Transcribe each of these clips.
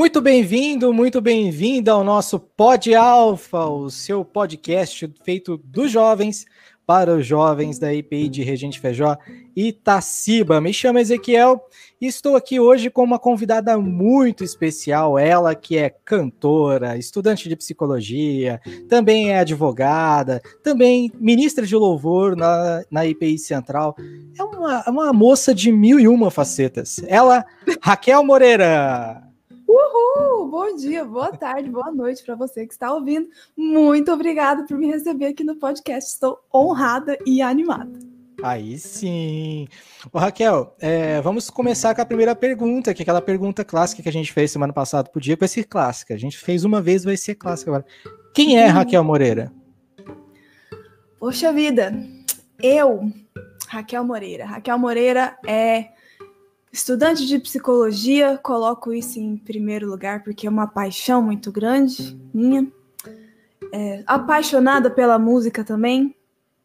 Muito bem-vindo, muito bem-vinda ao nosso Pod Alfa, o seu podcast feito dos jovens para os jovens da IPI de Regente Feijó Itaciba. Me chamo Ezequiel e estou aqui hoje com uma convidada muito especial, ela que é cantora, estudante de psicologia, também é advogada, também ministra de louvor na, na IPI Central. É uma, uma moça de mil e uma facetas. Ela, Raquel Moreira. Uhul! Bom dia, boa tarde, boa noite para você que está ouvindo. Muito obrigada por me receber aqui no podcast. Estou honrada e animada. Aí sim. Ô, Raquel, é, vamos começar com a primeira pergunta, que é aquela pergunta clássica que a gente fez semana passada. Podia vai ser clássica. A gente fez uma vez, vai ser clássica agora. Quem é Raquel Moreira? Poxa vida, eu, Raquel Moreira. Raquel Moreira é Estudante de psicologia, coloco isso em primeiro lugar porque é uma paixão muito grande minha. É, apaixonada pela música também.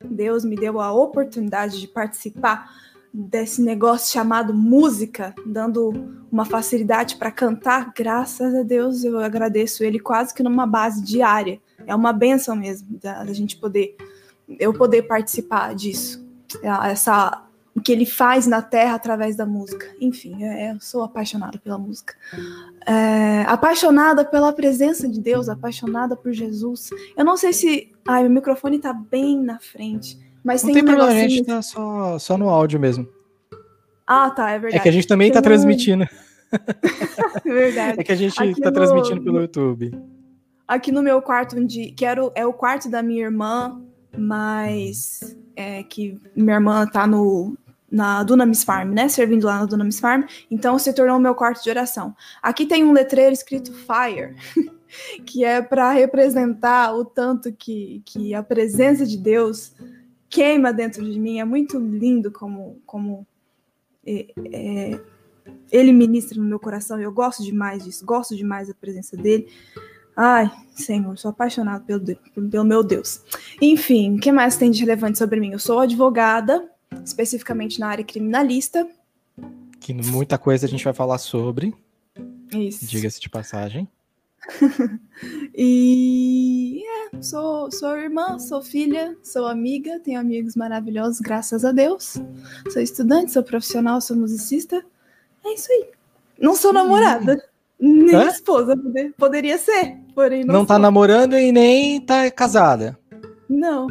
Deus me deu a oportunidade de participar desse negócio chamado música, dando uma facilidade para cantar. Graças a Deus, eu agradeço ele quase que numa base diária. É uma benção mesmo da, da gente poder, eu poder participar disso. É, essa o que ele faz na Terra através da música. Enfim, é, eu sou apaixonada pela música. É, apaixonada pela presença de Deus, apaixonada por Jesus. Eu não sei se. Ai, o microfone tá bem na frente. Mas não tem, tem um problema, a gente tá só, só no áudio mesmo. Ah, tá, é verdade. É que a gente também tá um- transmitindo. verdade. É que a gente Aqui tá no- transmitindo pelo YouTube. aqui no meu quarto, onde, que era o, é o quarto da minha irmã, mas é, que minha irmã tá no, na Dunamis Farm, né? Servindo lá na Dunamis Farm. Então se tornou meu quarto de oração. Aqui tem um letreiro escrito Fire, que é para representar o tanto que, que a presença de Deus queima dentro de mim. É muito lindo como, como é, é, ele ministra no meu coração. Eu gosto demais disso, gosto demais da presença dele. Ai, Senhor, sou apaixonado pelo, pelo meu Deus. Enfim, o que mais tem de relevante sobre mim? Eu sou advogada, especificamente na área criminalista. Que muita coisa a gente vai falar sobre, Isso. diga-se de passagem. E é, sou, sou irmã, sou filha, sou amiga, tenho amigos maravilhosos, graças a Deus. Sou estudante, sou profissional, sou musicista. É isso aí. Não sou namorada, nem Hã? esposa, poder- poderia ser, porém não, Não, tá sou. namorando e nem tá casada. Não.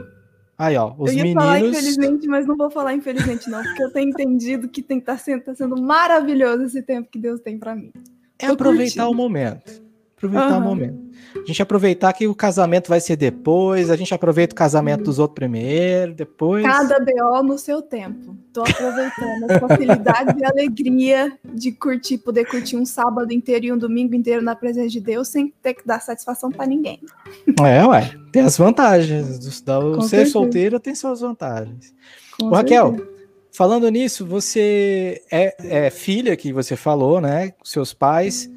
Aí, ó, os eu ia falar meninos. infelizmente, mas não vou falar infelizmente não, porque eu tenho entendido que tem tá sendo, tá sendo maravilhoso esse tempo que Deus tem pra mim. É tô aproveitar curtindo. o momento. Aproveitar o Aham. momento. A gente aproveitar que o casamento vai ser depois, a gente aproveita o casamento dos outros primeiro, depois. Cada BO no seu tempo. Tô aproveitando a facilidade e alegria de curtir, poder curtir um sábado inteiro e um domingo inteiro na presença de Deus sem ter que dar satisfação pra ninguém. É, ué. Tem as vantagens. O Com ser solteiro tem suas vantagens. Com Ô, Raquel, certeza. falando nisso, você é, é filha que você falou, né? Seus pais.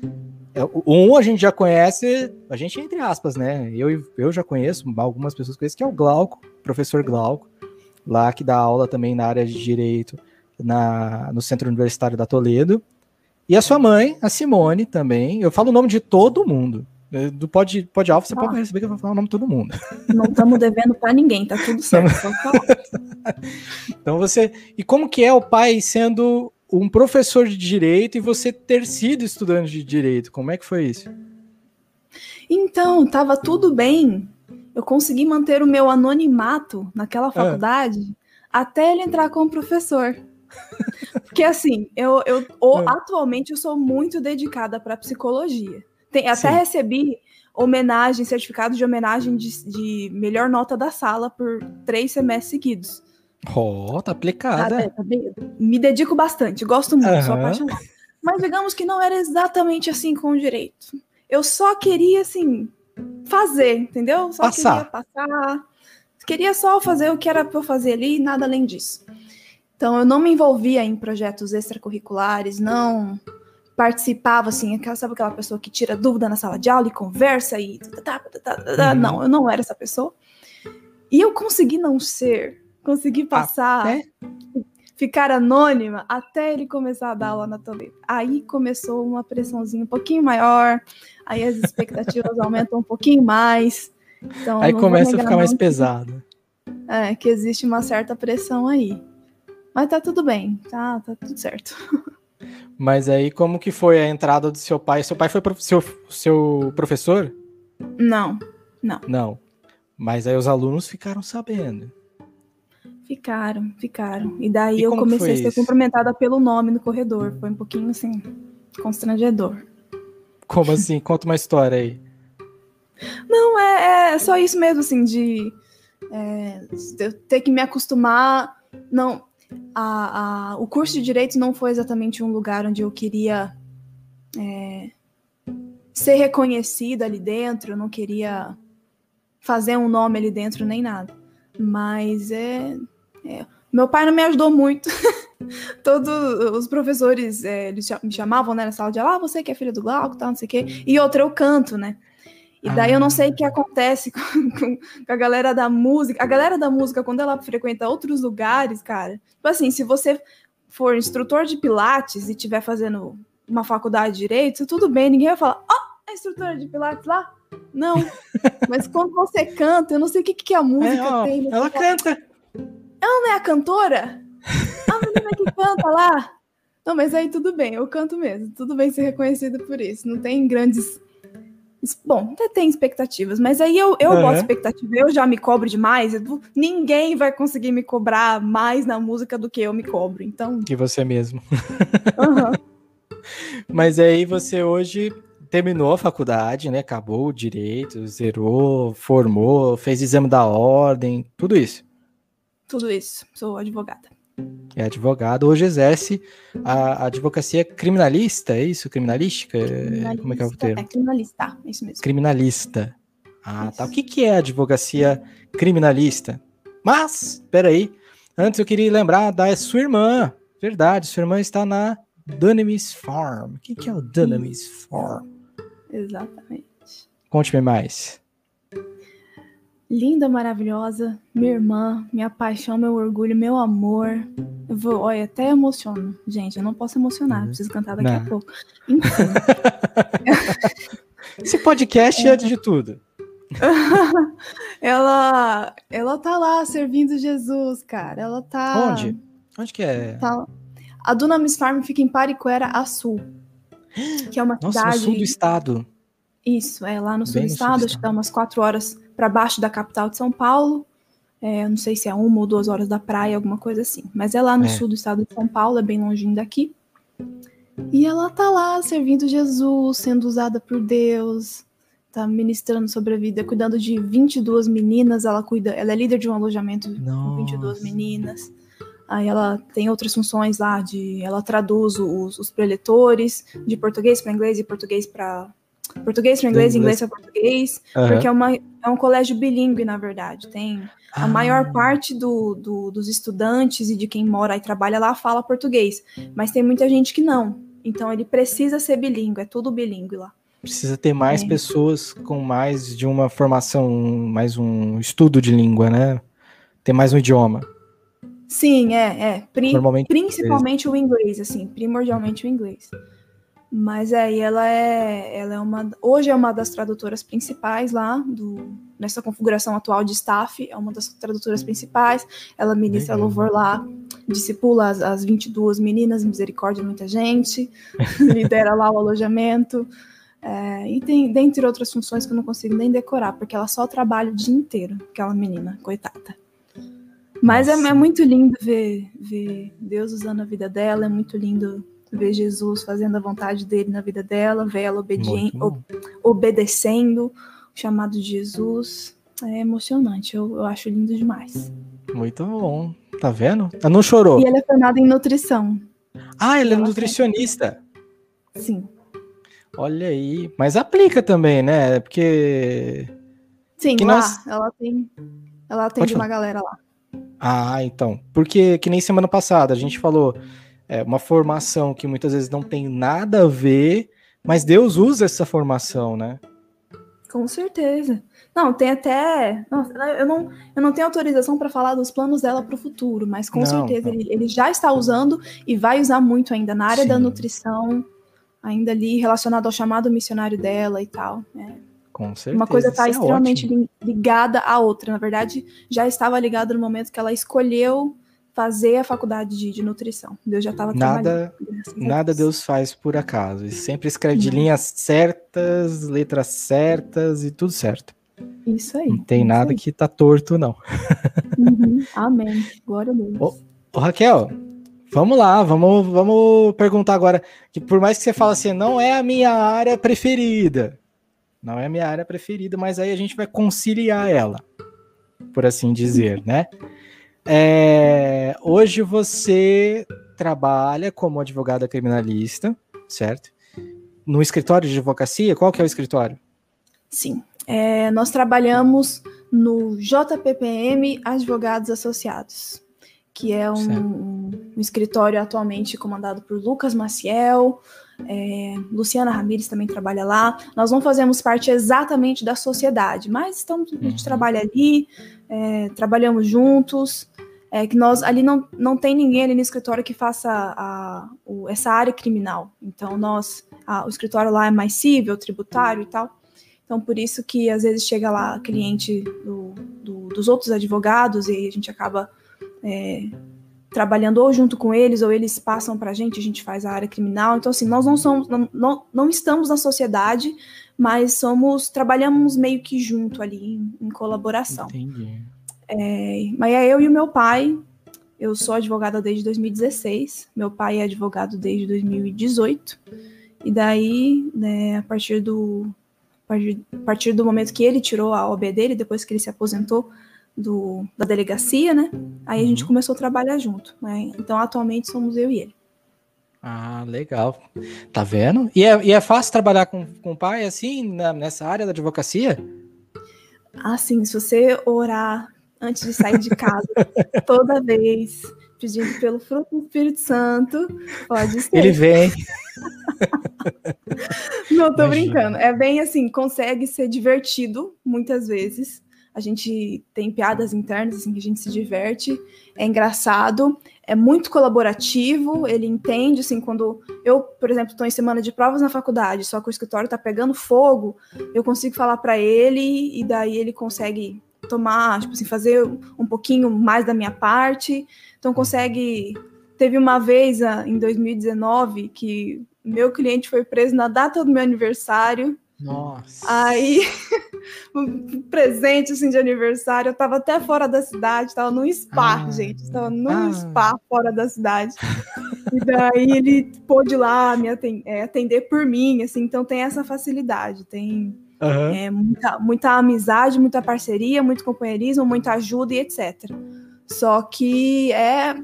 É, Um a gente já conhece, a gente entre aspas, né? Eu, eu já conheço, algumas pessoas conhecem, que é o Glauco, professor Glauco, lá que dá aula também na área de direito na, no Centro Universitário da Toledo. E a sua mãe, a Simone, também. Eu falo o nome de todo mundo. Eh, Do Pod, pod Alfa, você Ah. pode perceber que eu vou falar o nome de todo mundo. Não estamos devendo pra ninguém, tá tudo certo. Pode. Então você. E como que é o pai sendo um professor de direito e você ter sido estudante de direito? Como é que foi isso? Então, tava tudo bem. Eu consegui manter o meu anonimato naquela faculdade até ele entrar como professor. Porque assim, eu, eu o- Ah. atualmente eu sou muito dedicada para psicologia. Tem, até Sim. recebi homenagem, certificado de homenagem de, de melhor nota da sala por três semestres seguidos. Ó, tá Tá, aplicada. bem- Me dedico bastante, gosto muito, sou Aham. apaixonada. Mas digamos que não era exatamente assim com o direito. Eu só queria, assim, fazer, entendeu? Só Passar. queria passar. Queria só fazer o que era pra eu fazer ali e nada além disso. Então, eu não me envolvia em projetos extracurriculares, não participava, assim, aquela, sabe aquela pessoa que tira dúvida na sala de aula e conversa e... tá. Uhum. Não, eu não era essa pessoa. E eu consegui não ser, consegui passar Até? ficar anônima até ele começar a dar aula na Toledo. Aí começou uma pressãozinha um pouquinho maior, aí as expectativas aumentam um pouquinho mais. Então, aí começa a ficar mais pesado. É, que existe uma certa pressão aí. Mas tá tudo bem, tá, tá tudo certo. Mas aí, como que foi a entrada do seu pai? Seu pai foi prof... seu, seu professor? Não, não. Não. Mas aí os alunos ficaram sabendo. Ficaram, ficaram. E daí e eu comecei a ser isso? cumprimentada pelo nome no corredor. Foi um pouquinho assim, constrangedor. Como assim? Conta uma história aí. Não, é, é só isso mesmo, assim, de é, ter que me acostumar. Não, a, a, o curso de direito não foi exatamente um lugar onde eu queria é, ser reconhecida ali dentro, eu não queria fazer um nome ali dentro nem nada. Mas é, é meu pai não me ajudou muito. Todos os professores é, eles me chamavam né, na sala de aula, ah, você que é filha do Glauco, tal, não sei o quê. E outra, eu canto, né? E daí eu não sei o que acontece com, com, a galera da música. A galera da música, quando ela frequenta outros lugares, cara, tipo assim, se você for instrutor de pilates e estiver fazendo uma faculdade de direito, tudo bem, ninguém vai falar, ó, oh, é instrutora de pilates lá? Não. Mas quando você canta, eu não sei o que, que a música é, ó, tem. Ela canta. Ela não é a cantora? A menina que canta lá? Não, mas aí tudo bem, eu canto mesmo. Tudo bem ser reconhecida por isso. Não tem grandes Bom, até tem expectativas, mas aí eu, eu uhum. boto expectativa, eu já me cobro demais, eu, ninguém vai conseguir me cobrar mais na música do que eu me cobro, então... Que você mesmo. Uhum. mas aí você hoje terminou a faculdade, né? Acabou o direito, zerou, formou, fez exame da ordem, tudo isso. Tudo isso, sou advogada é advogado, hoje exerce a, a advocacia criminalista, é isso? Criminalística? Criminalista, Como é que é o termo? É criminalista, é isso mesmo. Criminalista. Ah, isso. tá. O que, que é advocacia criminalista? Mas, peraí, antes eu queria lembrar da sua irmã. Verdade, sua irmã está na Dunamis Farm. O que, que é o Dunamis Farm? Exatamente. Conte-me mais linda, maravilhosa, minha irmã, minha paixão, meu orgulho, meu amor. Eu vou, olha, até emociono. Gente, eu não posso emocionar, uhum. preciso cantar daqui não. a pouco. Enfim. Esse podcast é antes de tudo. ela, ela tá lá servindo Jesus, cara. Ela tá. Onde? Onde que é? Tá... A Dunamis Farm fica em Pariquera, a sul. Que é uma Nossa, cidade. no sul do estado. Isso, é lá no sul do estado, acho que dá umas quatro horas para baixo da capital de São Paulo. É, não sei se é uma ou duas horas da praia, alguma coisa assim. Mas é lá no é. sul do estado de São Paulo, é bem longinho daqui. E ela tá lá servindo Jesus, sendo usada por Deus, tá ministrando sobre a vida, cuidando de 22 meninas, ela cuida, ela é líder de um alojamento Nossa. com 22 meninas. Aí ela tem outras funções lá de ela traduz os, os preletores de português para inglês e português para português para inglês, inglês para português, uhum. porque é, uma, é um colégio bilíngue, na verdade. Tem a ah. maior parte do, do, dos estudantes e de quem mora e trabalha lá fala português, mas tem muita gente que não. Então ele precisa ser bilíngue, é tudo bilíngue lá. Precisa ter mais é. pessoas com mais de uma formação, mais um estudo de língua, né? Ter mais um idioma. Sim, é, é. Pri principalmente o inglês, assim, primordialmente o inglês. Mas aí ela é, ela é uma, hoje é uma das tradutoras principais lá do nessa configuração atual de staff, é uma das tradutoras principais. Ela ministra Legal. louvor lá, discipula as, as 22 meninas, misericórdia muita gente, lidera lá o alojamento. É, e tem, dentre outras funções que eu não consigo nem decorar, porque ela só trabalha o dia inteiro, aquela menina, coitada. Mas é, é, muito lindo ver, ver Deus usando a vida dela, é muito lindo ver Jesus fazendo a vontade dele na vida dela, ver ela obedecendo o chamado de Jesus. É emocionante, eu, eu acho lindo demais. Muito bom. Tá vendo? Ela não chorou. E ela é formada em nutrição. Ah, ela, é nutricionista. Sim. Olha aí. Mas aplica também, né? Porque. Sim, que lá nós... ela tem. Ela atende uma galera lá. Ah, então. Porque que nem semana passada a gente falou é, uma formação que muitas vezes não tem nada a ver, mas Deus usa essa formação, né? Com certeza. Não, tem até. Nossa, eu, não, eu não tenho autorização para falar dos planos dela para o futuro, mas com não, certeza não. Ele, ele já está usando e vai usar muito ainda na área Sim. da nutrição, ainda ali relacionado ao chamado missionário dela e tal. Né? Com certeza. Uma coisa está é extremamente ótimo. ligada à outra. Na verdade, já estava ligada no momento que ela escolheu fazer a faculdade de, de nutrição. Deus já estava Nada, nada Deus faz por acaso. E sempre escreve de linhas certas, letras certas e tudo certo. Isso aí. Não tem nada aí. que tá torto, não. Uhum. Amém. Glória a Deus. Ô, ô, Raquel, vamos lá, vamos, vamos perguntar agora. Que por mais que você fale assim, não é a minha área preferida. Não é a minha área preferida, mas aí a gente vai conciliar ela, por assim dizer, né? É, hoje você trabalha como advogada criminalista, certo? No escritório de advocacia, qual que é o escritório? Sim, é, nós trabalhamos no JPPM Advogados Associados, que é um, um, escritório atualmente comandado por Lucas Maciel, é, Luciana Ramires também trabalha lá. Nós não fazemos parte exatamente da sociedade, mas estamos, a gente uhum. trabalha ali, é, trabalhamos juntos é que nós ali não, não tem ninguém ali no escritório que faça a, o, essa área criminal. Então nós a, o escritório lá é mais civil, tributário e tal. Então por isso que às vezes chega lá cliente do, do, dos outros advogados e a gente acaba é, trabalhando ou junto com eles ou eles passam para a gente, a gente faz a área criminal. Então assim nós não somos não, não, não estamos na sociedade, mas somos trabalhamos meio que junto ali em, em colaboração. Entendi. É, mas é eu e o meu pai. Eu sou advogada desde 2016. Meu pai é advogado desde 2018. E daí, né, a partir do a partir do momento que ele tirou a OB dele, depois que ele se aposentou do, da delegacia, né? Aí a gente uhum. começou a trabalhar junto. Né? Então, atualmente somos eu e ele. Ah, legal. Tá vendo? E é, e é fácil trabalhar com, com o pai assim, na, nessa área da advocacia? Assim, se você orar antes de sair de casa, toda vez, pedindo pelo fruto do Espírito Santo, pode ser. Ele vem. Não, tô Imagina. brincando. É bem assim, consegue ser divertido muitas vezes. A gente tem piadas internas, assim, que a gente se diverte. É engraçado, é muito colaborativo, ele entende, assim, quando eu, por exemplo, estou em semana de provas na faculdade, só que o escritório está pegando fogo, eu consigo falar para ele e daí ele consegue tomar, tipo assim, fazer um pouquinho mais da minha parte. Então consegue. Teve uma vez ah, em 2019 que meu cliente foi preso na data do meu aniversário. Nossa. Aí, um presente assim de aniversário, eu tava até fora da cidade, tava num spa, ah, gente, tava num ah. spa fora da cidade. e daí ele pôde lá me atender, é, atender por mim, assim, então tem essa facilidade, tem Uhum. É, muita, muita amizade, muita parceria, muito companheirismo, muita ajuda e etc. Só que é,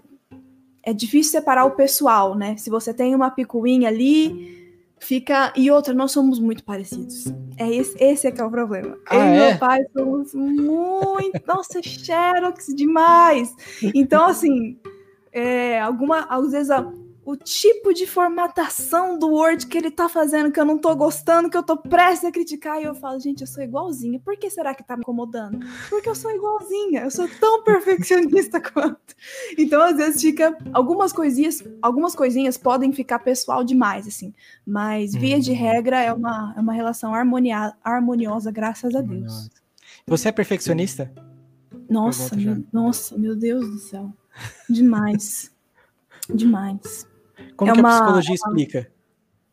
é difícil separar o pessoal, né? Se você tem uma picuinha ali, fica. E outra, nós somos muito parecidos. É esse, esse é que é o problema. Ah, Eu é? e meu pai somos muito. Nossa, Xerox demais! Então, assim, é, alguma, às vezes o tipo de formatação do Word que ele tá fazendo que eu não tô gostando, que eu tô prestes a criticar, e eu falo, gente, eu sou igualzinha. Por que será que tá me incomodando? Porque eu sou igualzinha, eu sou tão perfeccionista quanto. Então, às vezes fica algumas coisinhas, algumas coisinhas podem ficar pessoal demais, assim, mas via de uhum. regra é uma, é uma relação harmonia, harmoniosa, graças a Deus. Você é perfeccionista? Nossa, meu, nossa, meu Deus do céu. Demais. Demais. Como é que uma, a psicologia explica?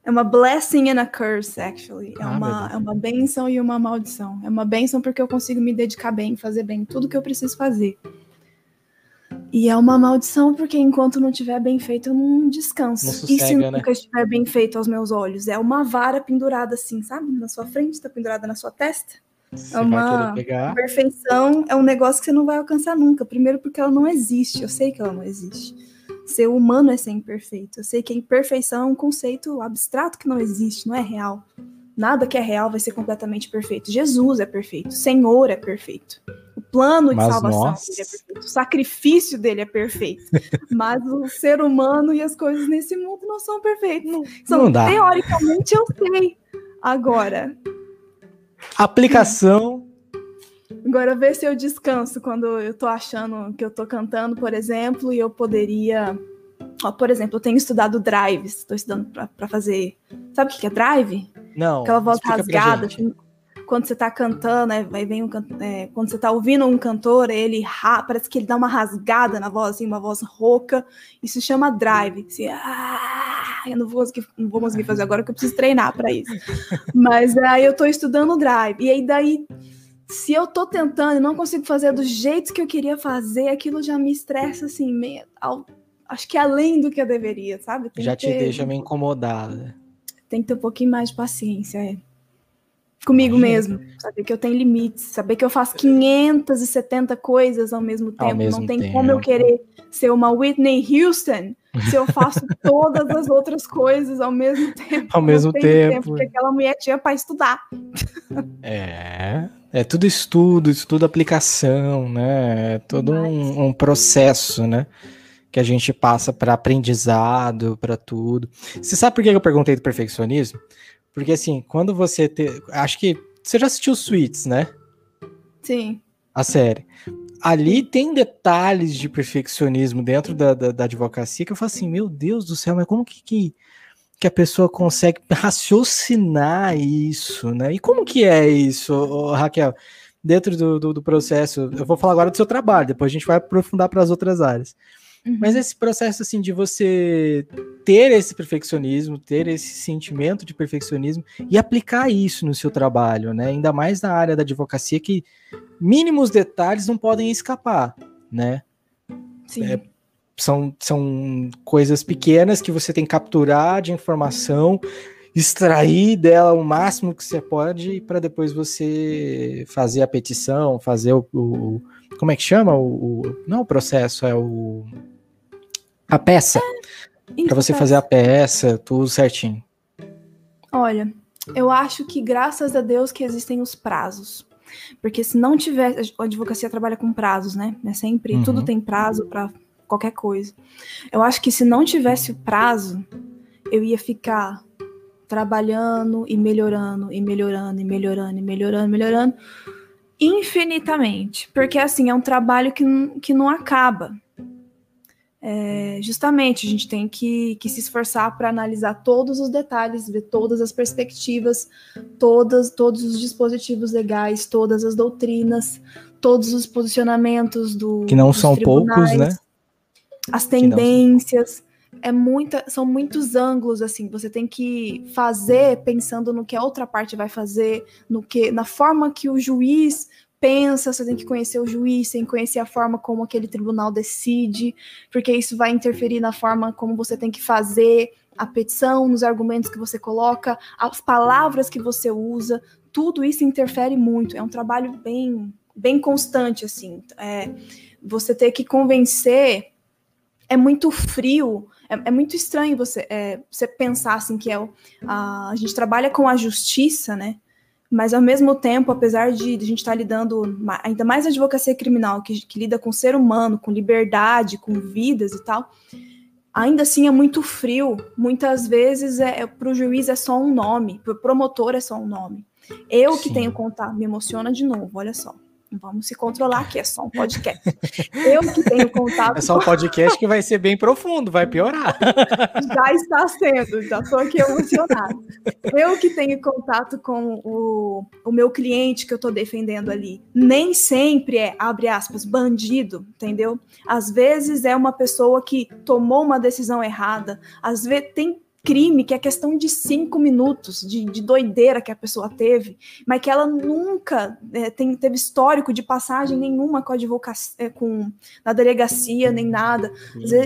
É uma blessing and a curse, actually. É, ah, uma, é uma benção e uma maldição. É uma benção porque eu consigo me dedicar bem, fazer bem tudo que eu preciso fazer. E é uma maldição porque enquanto não estiver bem feito, eu não descanso. Não sossega, e se né? nunca estiver bem feito aos meus olhos? É uma vara pendurada assim, sabe? Na sua frente, está pendurada na sua testa. Você é uma perfeição, é um negócio que você não vai alcançar nunca. Primeiro porque ela não existe. Eu sei que ela não existe ser humano é ser imperfeito. Eu sei que a imperfeição é um conceito abstrato que não existe, não é real. Nada que é real vai ser completamente perfeito. Jesus é perfeito, o Senhor é perfeito. O plano de salvação dele é perfeito, o sacrifício dele é perfeito. Mas o ser humano e as coisas nesse mundo não são perfeitos. Não, são, não dá. Teoricamente eu sei. Agora, Aplicação. Agora vê se eu descanso quando eu tô achando que eu tô cantando, por exemplo, e eu poderia. Ó, por exemplo, eu tenho estudado drives, estou estudando para fazer. Sabe o que é drive? Não. Aquela voz rasgada, assim, quando você tá cantando, né, vai vem um é, quando você tá ouvindo um cantor, ele parece que ele dá uma rasgada na voz, assim, uma voz rouca. Isso chama drive. Assim, ah, eu não vou, conseguir, não vou conseguir fazer agora que eu preciso treinar para isso. Mas aí eu tô estudando drive. E aí daí se eu tô tentando e não consigo fazer do jeito que eu queria fazer, aquilo já me estressa assim, meio, ao, acho que além do que eu deveria, sabe? Tem já te ter, deixa meio incomodada. Tem que ter um pouquinho mais de paciência, é comigo Imagina. mesmo, saber que eu tenho limites, saber que eu faço 570 coisas ao mesmo tempo, ao mesmo não tem tempo. como eu querer ser uma Whitney Houston se eu faço todas as outras coisas ao mesmo tempo. Ao mesmo tempo. tempo. Porque aquela mulher tinha para estudar. É, é tudo estudo, estudo aplicação, né? É todo um, um processo, né? Que a gente passa para aprendizado, para tudo. Você sabe por que eu perguntei do perfeccionismo? Porque assim, quando você te... acho que você já assistiu Suits, né? Sim. A série. Ali tem detalhes de perfeccionismo dentro da, da, da, advocacia que eu falo assim, meu Deus do céu, mas como que, que, que a pessoa consegue raciocinar isso, né? E como que é isso, Raquel? Dentro do, do, do processo, eu vou falar agora do seu trabalho, depois a gente vai aprofundar para as outras áreas. Uhum. Mas esse processo assim de você ter esse perfeccionismo, ter esse sentimento de perfeccionismo e aplicar isso no seu trabalho, né? Ainda mais na área da advocacia que mínimos detalhes não podem escapar, né? Sim. É, são, são coisas pequenas que você tem que capturar de informação, extrair dela o máximo que você pode para depois você fazer a petição, fazer o, o como é que chama o, o, não o processo é o a peça. É, para você fazer a peça, tudo certinho. Olha, eu acho que graças a Deus que existem os prazos. Porque se não tiver, a advocacia trabalha com prazos, né? É sempre, uhum. tudo tem prazo para qualquer coisa. Eu acho que se não tivesse o prazo, eu ia ficar trabalhando e melhorando e melhorando e melhorando e melhorando, melhorando infinitamente, porque assim é um trabalho que, que não acaba. É, justamente, a gente tem que, que se esforçar para analisar todos os detalhes, ver todas as perspectivas, todas, todos os dispositivos legais, todas as doutrinas, todos os posicionamentos do que não são poucos, né? As tendências, é muita, são muitos ângulos assim. Você tem que fazer pensando no que a outra parte vai fazer, no que, na forma que o juiz pensa, você tem que conhecer o juiz, tem que conhecer a forma como aquele tribunal decide, porque isso vai interferir na forma como você tem que fazer a petição, nos argumentos que você coloca, as palavras que você usa, tudo isso interfere muito. É um trabalho bem, bem constante, assim. É, você ter que convencer é muito frio, é, é muito estranho você, é, você pensar assim que é a, a gente trabalha com a justiça, né? mas ao mesmo tempo, apesar de, de a gente estar tá lidando, ainda mais na advocacia criminal, que, que lida com ser humano, com liberdade, com vidas e tal, ainda assim é muito frio. Muitas vezes é, é para o juiz é só um nome, para o promotor é só um nome. Eu Sim. que tenho contato, me emociona de novo, olha só. Vamos se controlar aqui, é só um podcast. Eu que tenho contato. É só um podcast que vai ser bem profundo, vai piorar. Já está sendo, já estou aqui emocionada. Eu que tenho contato com o, o meu cliente que eu estou defendendo ali, nem sempre é, abre aspas, bandido, entendeu? Às vezes é uma pessoa que tomou uma decisão errada, às vezes tem crime que é questão de cinco minutos de, de doideira que a pessoa teve, mas que ela nunca é, tem, teve histórico de passagem nenhuma com a advocacia, é, com na delegacia nem nada.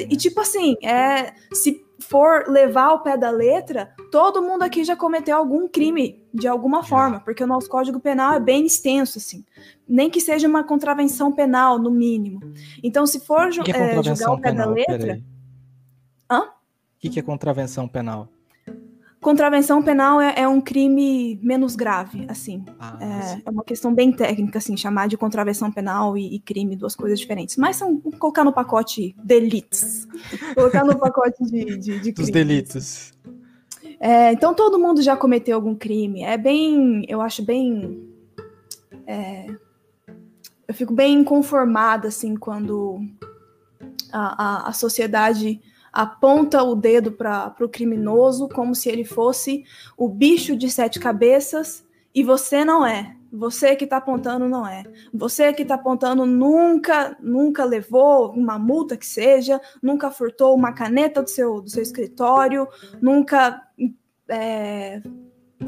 E tipo assim, é, se for levar ao pé da letra, todo mundo aqui já cometeu algum crime de alguma forma, porque o nosso Código Penal é bem extenso, assim. Nem que seja uma contravenção penal, no mínimo. Então, se for é, julgar ao pé penal? da letra. Hã? O que é contravenção penal? Contravenção penal é, é um crime menos grave, assim. Ah, é, é, uma questão bem técnica, assim, chamar de contravenção penal e, e, crime duas coisas diferentes. Mas são colocar no pacote delitos. colocar no pacote de, de, de Dos delitos. É, então todo mundo já cometeu algum crime. É bem, eu acho bem é, eu fico bem inconformada assim quando a, a, a sociedade aponta o dedo para o criminoso como se ele fosse o bicho de sete cabeças e você não é. Você que está apontando não é. Você que está apontando nunca, nunca levou uma multa que seja, nunca furtou uma caneta do seu, do seu escritório, nunca é,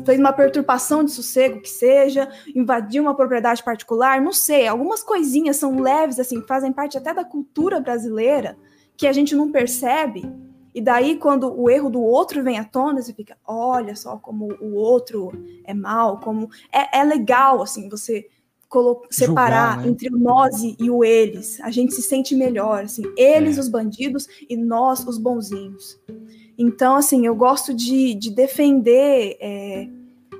fez uma perturbação de sossego que seja, invadiu uma propriedade particular, não sei. Algumas coisinhas são leves, assim, fazem parte até da cultura brasileira que a gente não percebe e daí, quando o erro do outro vem à tona, você fica, olha só como o outro é mal, como. É, é legal, assim, você separar né? entre o nós e o eles. A gente se sente melhor, assim, eles, é. os bandidos, e nós, os bonzinhos. Então, assim, eu gosto de, de defender é,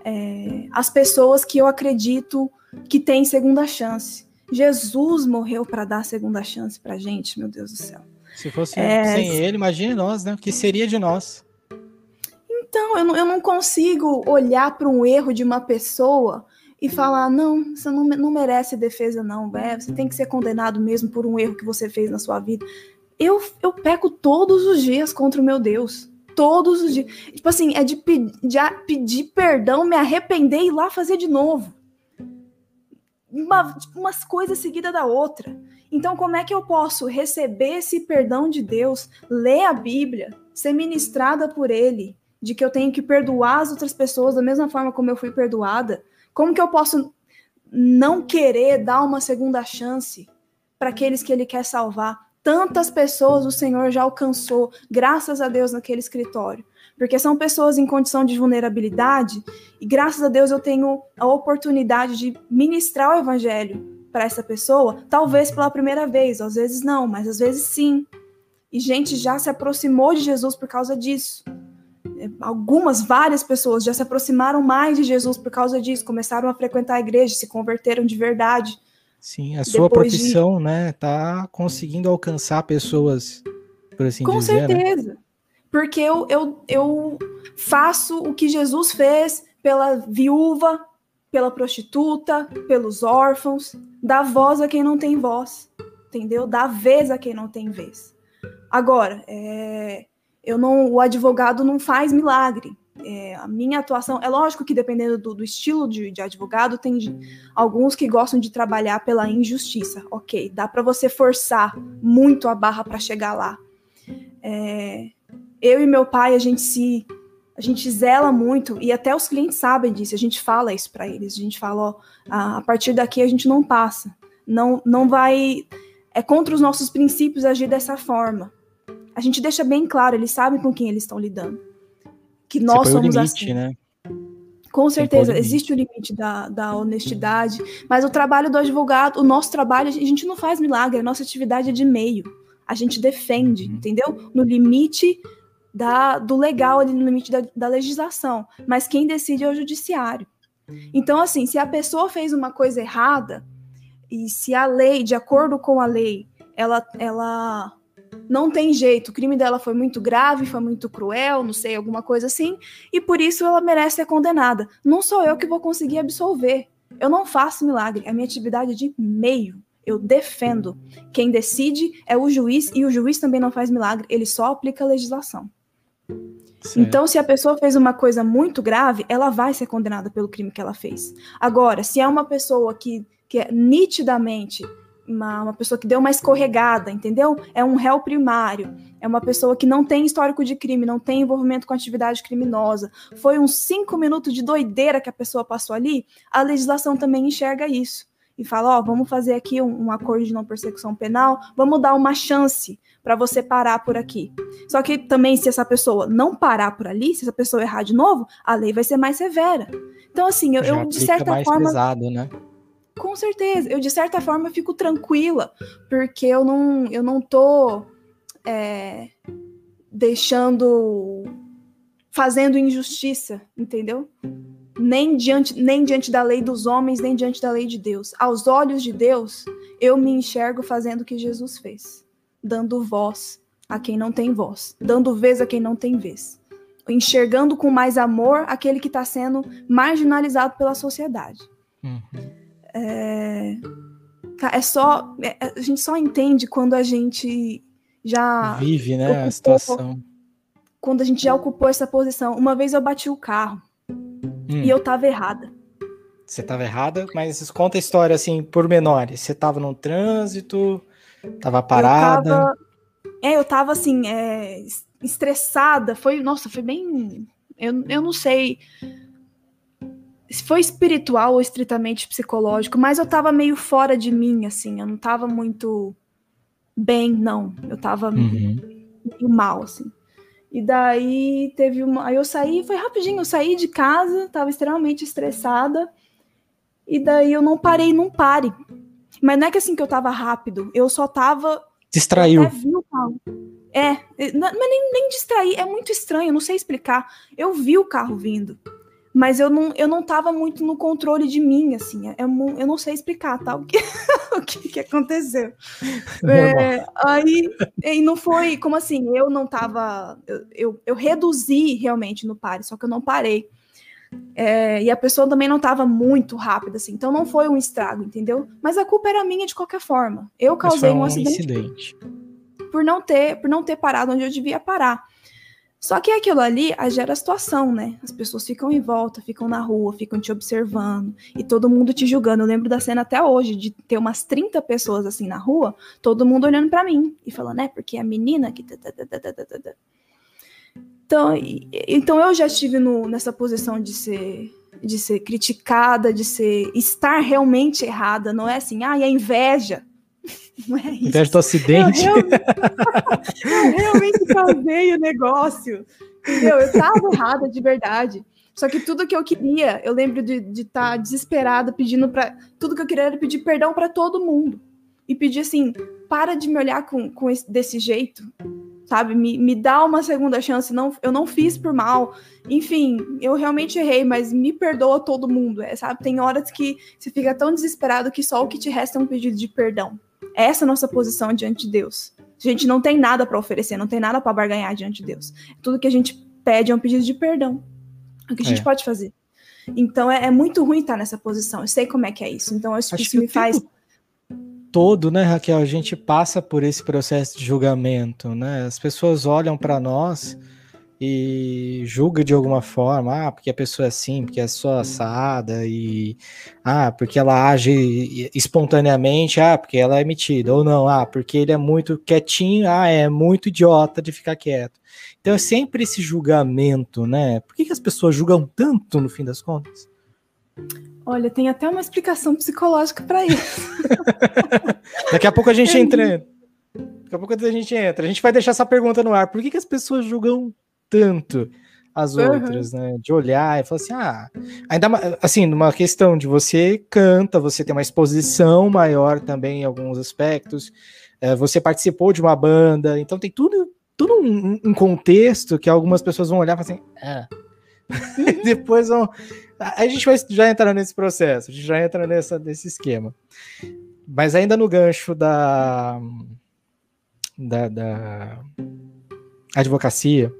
é, as pessoas que eu acredito que têm segunda chance. Jesus morreu para dar segunda chance para gente, meu Deus do céu. Se fosse é... sem ele, imagine nós, né? O que seria de nós? Então, eu não, eu não consigo olhar para um erro de uma pessoa e falar: não, você não, não merece defesa, não, véio. você tem que ser condenado mesmo por um erro que você fez na sua vida. Eu, eu peco todos os dias contra o meu Deus. Todos os dias. Tipo assim, é de, de pedir perdão, me arrepender e ir lá fazer de novo. Uma, tipo, umas coisas seguidas da outra. Então, como é que eu posso receber esse perdão de Deus, ler a Bíblia, ser ministrada por Ele, de que eu tenho que perdoar as outras pessoas da mesma forma como eu fui perdoada? Como que eu posso não querer dar uma segunda chance para aqueles que Ele quer salvar? Tantas pessoas o Senhor já alcançou, graças a Deus, naquele escritório. Porque são pessoas em condição de vulnerabilidade, e graças a Deus eu tenho a oportunidade de ministrar o Evangelho para essa pessoa, talvez pela primeira vez, às vezes não, mas às vezes sim. E gente já se aproximou de Jesus por causa disso. Algumas, várias pessoas já se aproximaram mais de Jesus por causa disso, começaram a frequentar a igreja, se converteram de verdade. Sim, a sua profissão, de... né, tá conseguindo alcançar pessoas, por assim Com dizer. Com né? certeza. Né? Porque eu, eu, eu faço o que Jesus fez pela viúva, pela prostituta, pelos órfãos, dá voz a quem não tem voz, entendeu? Dá vez a quem não tem vez. Agora, é, eu não, o advogado não faz milagre. É, a minha atuação, é lógico que dependendo do, do estilo de, de, advogado, tem alguns que gostam de trabalhar pela injustiça. Ok, dá para você forçar muito a barra para chegar lá. É, eu e meu pai, a gente se a gente zela muito e até os clientes sabem disso. A gente fala isso para eles. A gente fala, ó, a partir daqui a gente não passa. Não, não vai. É contra os nossos princípios agir dessa forma. A gente deixa bem claro, eles sabem com quem eles estão lidando. Que nós somos limite, assim. Né? Com certeza, o existe o limite da, da honestidade, mas o trabalho do advogado, o nosso trabalho, a gente não faz milagre, a nossa atividade é de meio. A gente defende, uhum. entendeu? No limite da, do legal ali no limite da, da legislação, mas quem decide é o judiciário. Então, assim, se a pessoa fez uma coisa errada e se a lei, de acordo com a lei, ela, ela não tem jeito, o crime dela foi muito grave, foi muito cruel, não sei, alguma coisa assim, e por isso ela merece ser condenada. Não sou eu que vou conseguir absolver. Eu não faço milagre, a minha atividade é de meio. Eu defendo. Quem decide é o juiz, e o juiz também não faz milagre, ele só aplica a legislação. Certo. Então, se a pessoa fez uma coisa muito grave, ela vai ser condenada pelo crime que ela fez. Agora, se é uma pessoa que, que é nitidamente uma, uma pessoa que deu uma escorregada, entendeu? É um réu primário, é uma pessoa que não tem histórico de crime, não tem envolvimento com atividade criminosa, foi uns cinco minutos de doideira que a pessoa passou ali, a legislação também enxerga isso. E fala, ó, vamos fazer aqui um, um acordo de não persecução penal, vamos dar uma chance para você parar por aqui. Só que também, se essa pessoa não parar por ali, se essa pessoa errar de novo, a lei vai ser mais severa. Então, assim, eu, eu de certa mais forma. Pesado, né? Com certeza, eu de certa forma fico tranquila, porque eu não, eu não tô é, deixando. fazendo injustiça, entendeu? Nem diante, nem diante da lei dos homens, nem diante da lei de Deus. Aos olhos de Deus, eu me enxergo fazendo o que Jesus fez dando voz a quem não tem voz, dando vez a quem não tem vez, enxergando com mais amor aquele que está sendo marginalizado pela sociedade. Uhum. é, é só. É, a gente só entende quando a gente já. Vive, né? Ocupou, a situação. Quando a gente já ocupou essa posição. Uma vez eu bati o carro hum. e eu tava errada. Você tava errada, mas conta a história assim, por menores. Você tava no trânsito, tava parada. Eu tava, é, eu tava assim, é, estressada. Foi, nossa, foi bem. Eu, eu não sei se foi espiritual ou estritamente psicológico, mas eu tava meio fora de mim, assim, eu não tava muito bem, não. Eu tava uhum. meio mal, assim. E daí teve uma. Aí eu saí, foi rapidinho, eu saí de casa, tava extremamente estressada. E daí eu não parei não pare. Mas não é que assim que eu tava rápido, eu só tava. Distraiu. Eu vi o carro. É, mas nem, nem distrair, é muito estranho, eu não sei explicar. Eu vi o carro vindo mas eu não, eu não tava muito no controle de mim, assim, eu, eu não sei explicar, tá, o que, o que, que aconteceu. É, aí, e não foi, como assim, eu não tava, eu, eu, eu reduzi realmente no pare, só que eu não parei. É, e a pessoa também não estava muito rápida, assim, então não foi um estrago, entendeu? Mas a culpa era minha de qualquer forma. Eu causei um, um acidente incidente. por não ter, por não ter parado onde eu devia parar. Só que aquilo ali gera a situação, né? As pessoas ficam em volta, ficam na rua, ficam te observando e todo mundo te julgando. Eu lembro da cena até hoje de ter umas 30 pessoas assim na rua, todo mundo olhando para mim e falando, é porque a menina que então, então eu já estive no, nessa posição de ser de ser criticada, de ser estar realmente errada, não é assim, ah, e a inveja. Não é isso. Inveja do acidente. Eu realmente, eu realmente causei o negócio. Entendeu? Eu tava errada de verdade. Só que tudo que eu queria, eu lembro de estar tá desesperada, pedindo para Tudo que eu queria era pedir perdão para todo mundo. E pedir assim: para de me olhar com, com esse, desse jeito. Sabe? Me, me dá uma segunda chance. Não, eu não fiz por mal. Enfim, eu realmente errei, mas me perdoa todo mundo. É, sabe? Tem horas que você fica tão desesperado que só o que te resta é um pedido de perdão. Essa é a nossa posição diante de Deus. A gente não tem nada para oferecer, não tem nada para barganhar diante de Deus. Tudo que a gente pede é um pedido de perdão. É o que a gente é. pode fazer. Então é, é, muito ruim estar nessa posição. Eu sei como é que é isso. Então isso, isso me faz todo, né, Raquel, a gente passa por esse processo de julgamento, né? As pessoas olham para nós e julga de alguma forma, ah, porque a pessoa é assim, porque é só assada, e ah, porque ela age espontaneamente, ah, porque ela é metida, ou não, ah, porque ele é muito quietinho, ah, é muito idiota de ficar quieto. Então é sempre esse julgamento, né? Por que, que as pessoas julgam tanto no fim das contas? Olha, tem até uma explicação psicológica para isso. Daqui a pouco a gente entra. Daqui a pouco a gente entra. A gente vai deixar essa pergunta no ar. Por que, que as pessoas julgam tanto as outras, uhum. né? De olhar e falar assim, ah, ainda assim, numa questão de você canta, você tem uma exposição maior também em alguns aspectos, é, você participou de uma banda, então tem tudo, tudo um, um contexto que algumas pessoas vão olhar e falar assim, ah. Uhum. depois vão. A gente vai já entrar nesse processo, a gente já entra nessa, nesse esquema. Mas ainda no gancho da, da, da advocacia,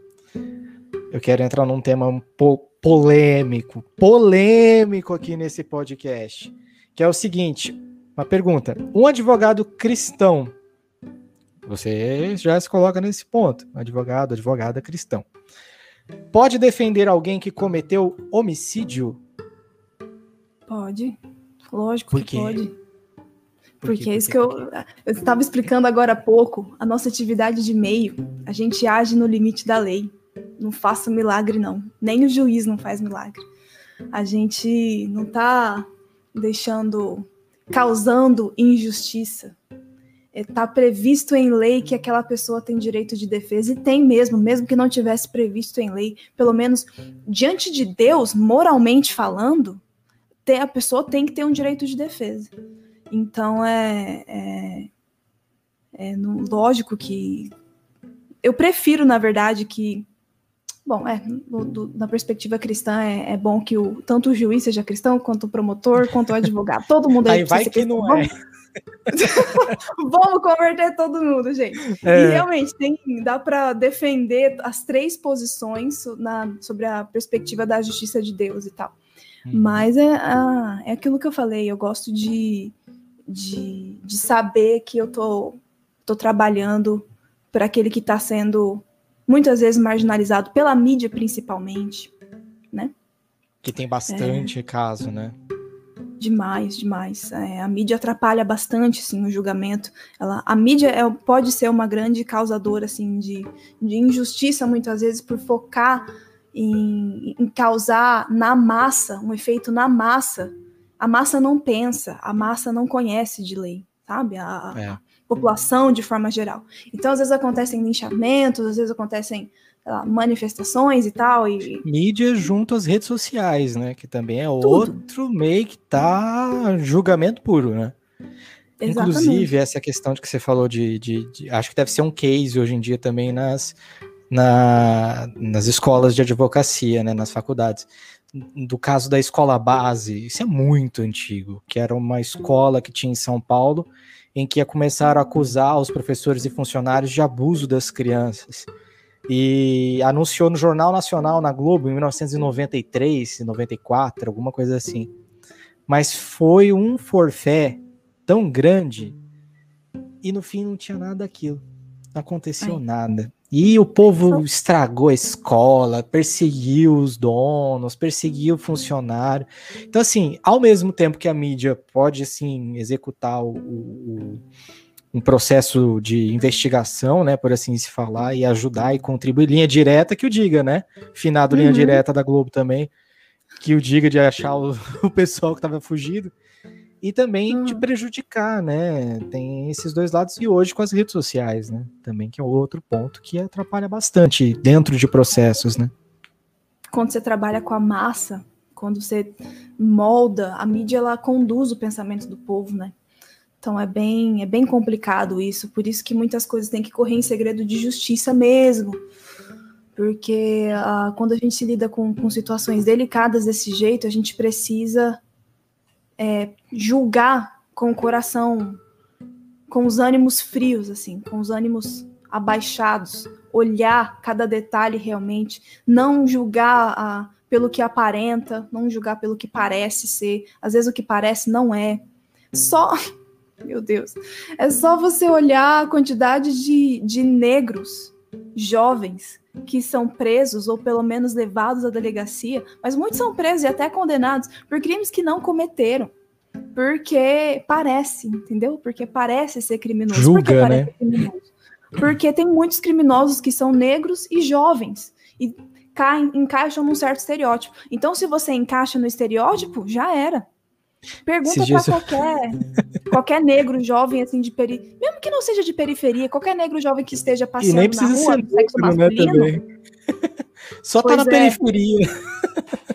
eu quero entrar num tema po polêmico, polêmico aqui nesse podcast, que é o seguinte: uma pergunta. Um advogado cristão, você já se coloca nesse ponto, advogado, advogada cristão, pode defender alguém que cometeu homicídio? Pode, lógico Por que pode. Porque é isso que eu eu estava explicando agora há pouco, a nossa atividade de meio, a gente age no limite da lei não faça milagre, não. Nem o juiz não faz milagre. A gente não está deixando, causando injustiça. Está é, previsto em lei que aquela pessoa tem direito de defesa, e tem mesmo, mesmo que não tivesse previsto em lei, pelo menos diante de Deus, moralmente falando, tem, a pessoa tem que ter um direito de defesa. Então é, é, é no, lógico que eu prefiro, na verdade, que Bom, é, do, do, da perspectiva cristã, é, é, bom que o, tanto o juiz seja cristão, quanto o promotor, quanto o advogado. Todo mundo aí vai que cristão. não é. Vamos converter todo mundo, gente. É. E realmente tem, dá para defender as três posições na, sobre a perspectiva da justiça de Deus e tal. Uhum. Mas é, ah, é aquilo que eu falei, eu gosto de, de, de saber que eu tô, tô trabalhando para aquele que está sendo muitas vezes marginalizado pela mídia, principalmente, né? Que tem bastante é, caso, né? Demais, demais. É, a mídia atrapalha bastante, sim, o julgamento. Ela, a mídia é, pode ser uma grande causadora, assim, de, de injustiça, muitas vezes, por focar em, em causar na massa, um efeito na massa. A massa não pensa, a massa não conhece de lei, sabe? A, é. a população de forma geral. Então, às vezes acontecem linchamentos, às vezes acontecem lá, manifestações e tal. E... Mídia junto às redes sociais, né? Que também é Tudo. outro meio que tá julgamento puro, né? Exatamente. Inclusive, essa questão de que você falou de, de, de, Acho que deve ser um case hoje em dia também nas, na, nas escolas de advocacia, né, nas faculdades. Do caso da escola base, isso é muito antigo, que era uma escola que tinha em São Paulo, em que começaram a acusar os professores e funcionários de abuso das crianças. E anunciou no Jornal Nacional, na Globo, em 1993, 94, alguma coisa assim. Mas foi um forfé tão grande e no fim não tinha nada daquilo. Não aconteceu Ai. nada. E o povo estragou a escola, perseguiu os donos, perseguiu o funcionário. Então, assim, ao mesmo tempo que a mídia pode, assim, executar o, o, um processo de investigação, né, por assim se falar, e ajudar e contribuir, linha direta que o diga, né? Finado uhum. linha direta da Globo também, que o diga de achar o, o pessoal que estava fugido e também de hum. prejudicar, né? Tem esses dois lados e hoje com as redes sociais, né? Também que é outro ponto que atrapalha bastante dentro de processos, né? Quando você trabalha com a massa, quando você molda, a mídia ela conduz o pensamento do povo, né? Então é bem, é bem complicado isso, por isso que muitas coisas têm que correr em segredo de justiça mesmo. Porque uh, quando a gente se lida com, com situações delicadas desse jeito, a gente precisa é, julgar com o coração, com os ânimos frios, assim, com os ânimos abaixados, olhar cada detalhe realmente, não julgar a, pelo que aparenta, não julgar pelo que parece ser, às vezes o que parece não é. Só, meu Deus, é só você olhar a quantidade de, de negros jovens que são presos ou pelo menos levados à delegacia, mas muitos são presos e até condenados por crimes que não cometeram. Porque parece, entendeu? Porque parece ser criminoso. Julga, né? Criminoso? Porque tem muitos criminosos que são negros e jovens. E caem, encaixam num certo estereótipo. Então, se você encaixa no estereótipo, já era. Pergunta para qualquer, qualquer negro jovem assim de periferia, mesmo que não seja de periferia, qualquer negro jovem que esteja passeando e nem precisa na rua, ser sexo negro, né, masculino. Né, Só tá na é. periferia.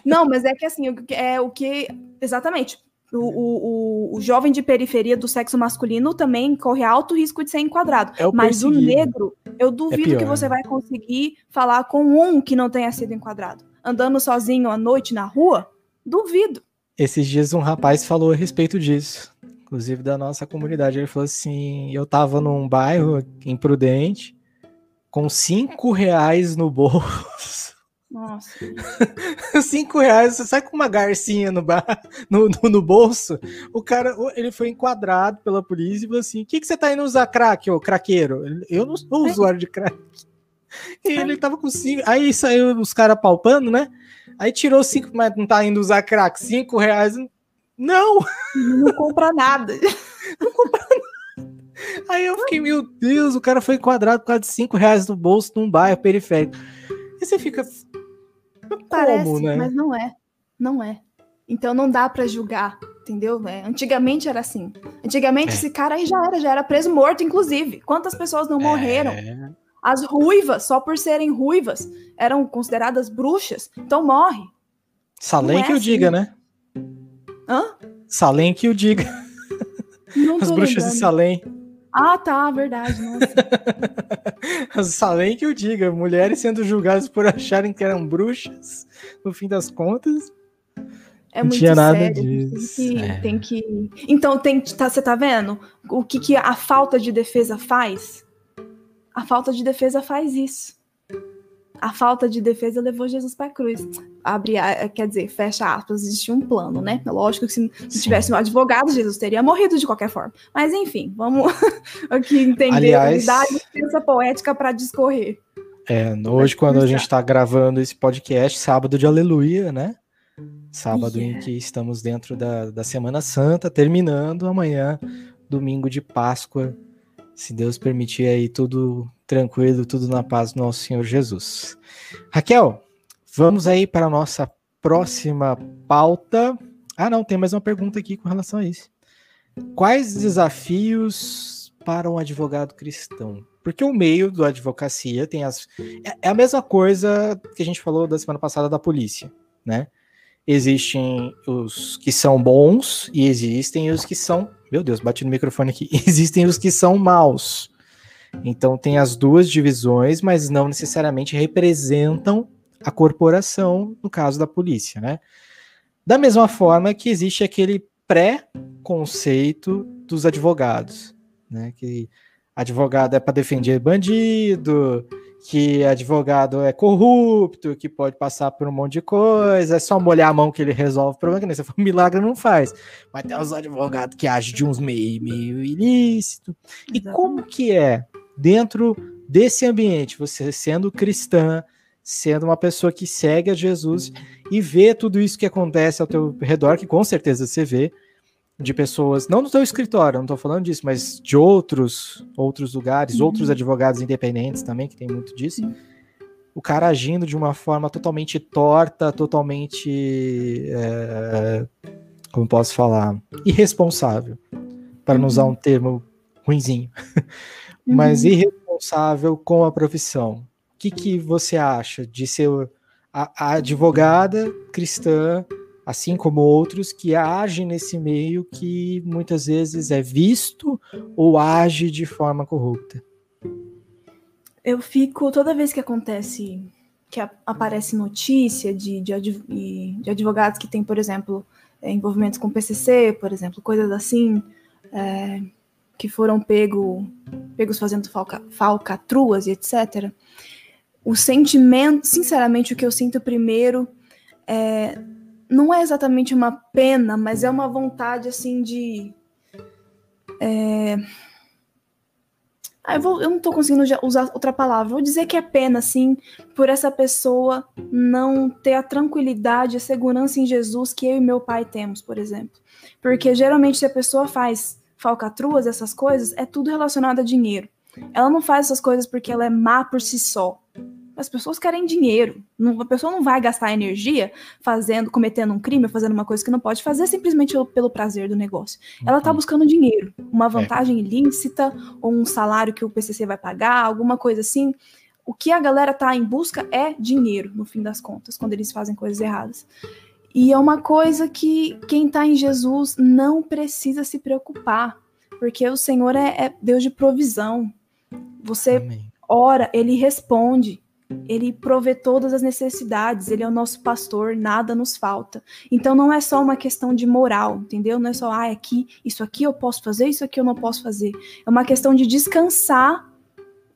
Não, mas é que assim, é o que exatamente. O, o, o, jovem de periferia do sexo masculino também corre alto risco de ser enquadrado. É o mas o negro, eu duvido é que você vai conseguir falar com um que não tenha sido enquadrado. Andando sozinho à noite na rua, duvido. Esses dias um rapaz falou a respeito disso, inclusive da nossa comunidade. Ele falou assim: eu tava num bairro imprudente, com cinco reais no bolso. Nossa. Cinco reais, você sai com uma garcinha no, bar, no, no, no, bolso. O cara, ele foi enquadrado pela polícia e falou assim: o que, que você tá indo usar crack, ô craqueiro? Eu não sou usuário de crack. E ele tava com cinco. Aí saiu os caras palpando, né? Aí tirou cinco, mas não tá indo usar crack, cinco reais. Não! Não compra nada. Não compra nada. Aí eu fiquei, meu Deus, o cara foi enquadrado por causa de cinco reais no bolso num bairro periférico. E você fica. Parece, Como, né? mas não é. Não é. Então não dá para julgar, entendeu? É, antigamente era assim. Antigamente é. esse cara aí já era, já era preso morto, inclusive. Quantas pessoas não morreram? É. As ruivas, só por serem ruivas, eram consideradas bruxas, então morre. Salém é que assim. o diga, né? Hã? Salém que o diga. As bruxas lembrando. de Salém. Ah, tá, verdade, nossa. Salém que o diga, mulheres sendo julgadas por acharem que eram bruxas, no fim das contas. É muito tinha nada sério. Disso. Tem que, é. tem que. Então, tem, tá, você tá vendo o que, que a falta de defesa faz? A falta de defesa faz isso. a falta de defesa levou Jesus para a cruz. Abre, quer dizer, fecha aspas, existia um plano, né? Lógico que se, se tivesse um advogado, Jesus teria morrido de qualquer forma. Mas enfim, vamos aqui entender Aliás, a licença poética para discorrer. É, hoje, quando a gente está gravando esse podcast, sábado de aleluia, né? Sábado yeah. em que estamos dentro da, da Semana Santa, terminando amanhã, domingo de Páscoa. Se Deus permitir aí tudo tranquilo, tudo na paz do nosso Senhor Jesus. Raquel, vamos aí para a nossa próxima pauta. Ah, não, tem mais uma pergunta aqui com relação a isso. Quais desafios para um advogado cristão? Porque o meio da advocacia tem as. É, é a mesma coisa que a gente falou da semana passada da polícia, né? Existem os que são bons e existem os que são. Meu Deus, bati no microfone aqui. Existem os que são maus. Então tem as duas divisões, mas não necessariamente representam a corporação, no caso da polícia, né? Da mesma forma que existe aquele pré-conceito dos advogados, né? Que advogado é para defender bandido, que advogado é corrupto, que pode passar por um monte de coisa, é só molhar a mão que ele resolve o problema, que nem você milagre não faz. Mas tem os advogados que agem de uns meio, meio ilícito. E como que é dentro desse ambiente, você sendo cristã, sendo uma pessoa que segue a Jesus e vê tudo isso que acontece ao teu redor, que com certeza você vê, de pessoas, não no teu escritório, não estou falando disso, mas de outros outros lugares, uhum. outros advogados independentes também, que tem muito disso. Uhum. O cara agindo de uma forma totalmente torta, totalmente. É, como posso falar? Irresponsável, para não usar uhum. um termo ruinzinho. mas uhum. irresponsável com a profissão. O que, que você acha de ser a, a advogada cristã, assim como outros que agem nesse meio que muitas vezes é visto ou age de forma corrupta? Eu fico, toda vez que acontece, que aparece notícia de, de, de advogados que têm, por exemplo, é, envolvimentos com PCC, por exemplo, coisas assim, é, que foram pego, pegos fazendo falca, falcatruas e etc. O sentimento, sinceramente, o que eu sinto primeiro é, não é exatamente uma pena, mas é uma vontade assim de. É... Ah, eu, vou, eu não estou conseguindo usar outra palavra. Vou dizer que é pena, assim, por essa pessoa não ter a tranquilidade, a segurança em Jesus que eu e meu pai temos, por exemplo. Porque geralmente se a pessoa faz falcatruas, essas coisas, é tudo relacionado a dinheiro. Ela não faz essas coisas porque ela é má por si só. As pessoas querem dinheiro. a pessoa não vai gastar energia fazendo, cometendo um crime, fazendo uma coisa que não pode fazer simplesmente pelo, prazer do negócio. Ela está uhum. buscando dinheiro, uma é. vantagem ilícita ou um salário que o PCC vai pagar, alguma coisa assim. O que a galera tá em busca é dinheiro, no fim das contas, quando eles fazem coisas erradas. E é uma coisa que quem está em Jesus não precisa se preocupar, porque o Senhor é, é Deus de provisão. Você Amém. ora, ele responde, ele provê todas as necessidades, ele é o nosso pastor, nada nos falta. Então não é só uma questão de moral, entendeu? Não é só, ah, aqui, isso aqui eu posso fazer, isso aqui eu não posso fazer. É uma questão de descansar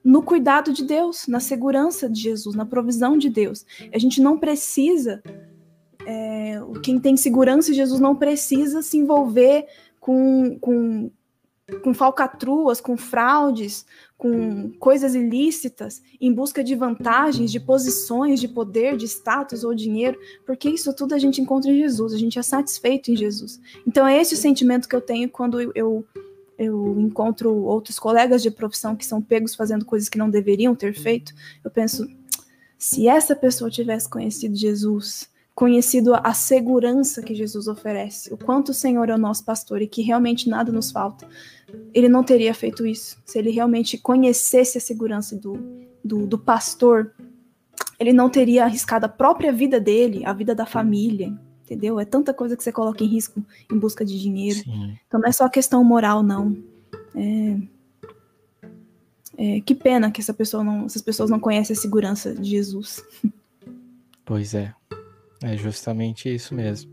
no cuidado de Deus, na segurança de Jesus, na provisão de Deus. A gente não precisa é, quem tem segurança em Jesus não precisa se envolver com, com, com falcatruas, com fraudes, com coisas ilícitas, em busca de vantagens, de posições, de poder, de status ou dinheiro, porque isso tudo a gente encontra em Jesus, a gente é satisfeito em Jesus. Então é esse o sentimento que eu tenho quando eu, eu encontro outros colegas de profissão que são pegos fazendo coisas que não deveriam ter feito. Eu penso, se essa pessoa tivesse conhecido Jesus, conhecido a segurança que Jesus oferece, o quanto o Senhor é o nosso pastor e que realmente nada nos falta, ele não teria feito isso. Se ele realmente conhecesse a segurança do, do, do pastor, ele não teria arriscado a própria vida dele, a vida da família, entendeu? É tanta coisa que você coloca em risco em busca de dinheiro. Sim. Então não é só questão moral, não. É... É, que pena que essa pessoa não, essas pessoas não conhecem a segurança de Jesus. Pois é. É justamente isso mesmo.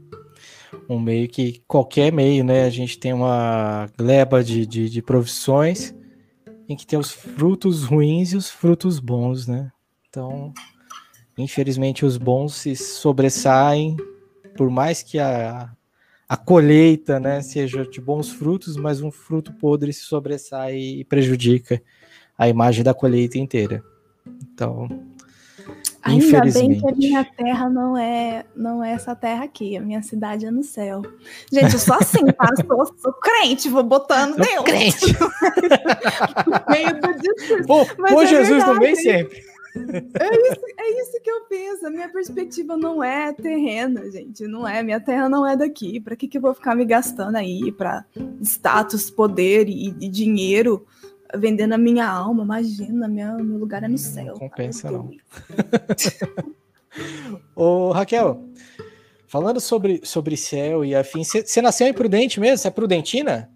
Um meio que qualquer meio, né? A gente tem uma gleba de, de, de profissões em que tem os frutos ruins e os frutos bons, né? Então, Infelizmente, os bons se sobressaem, por mais que a, a colheita né, seja de bons frutos, mas um fruto podre se sobressai e prejudica a imagem da colheita inteira. Então, Ainda bem que a minha terra não é, não é essa terra aqui, a minha cidade é no céu. Gente, eu sou assim, tá? Sou, sou crente, vou botando Deus. Crente. meio do Pô, pô é Jesus também sempre. É isso, é isso que eu penso. A minha perspectiva não é terrena, gente. Não é. Minha terra não é daqui. Para que, que eu vou ficar me gastando aí para status, poder e, e dinheiro? Vendendo a minha alma, imagina, minha, meu lugar é no céu. Não compensa, não. Ô, Raquel, falando sobre, sobre céu e afim, você nasceu em Prudente mesmo? Você é prudentina?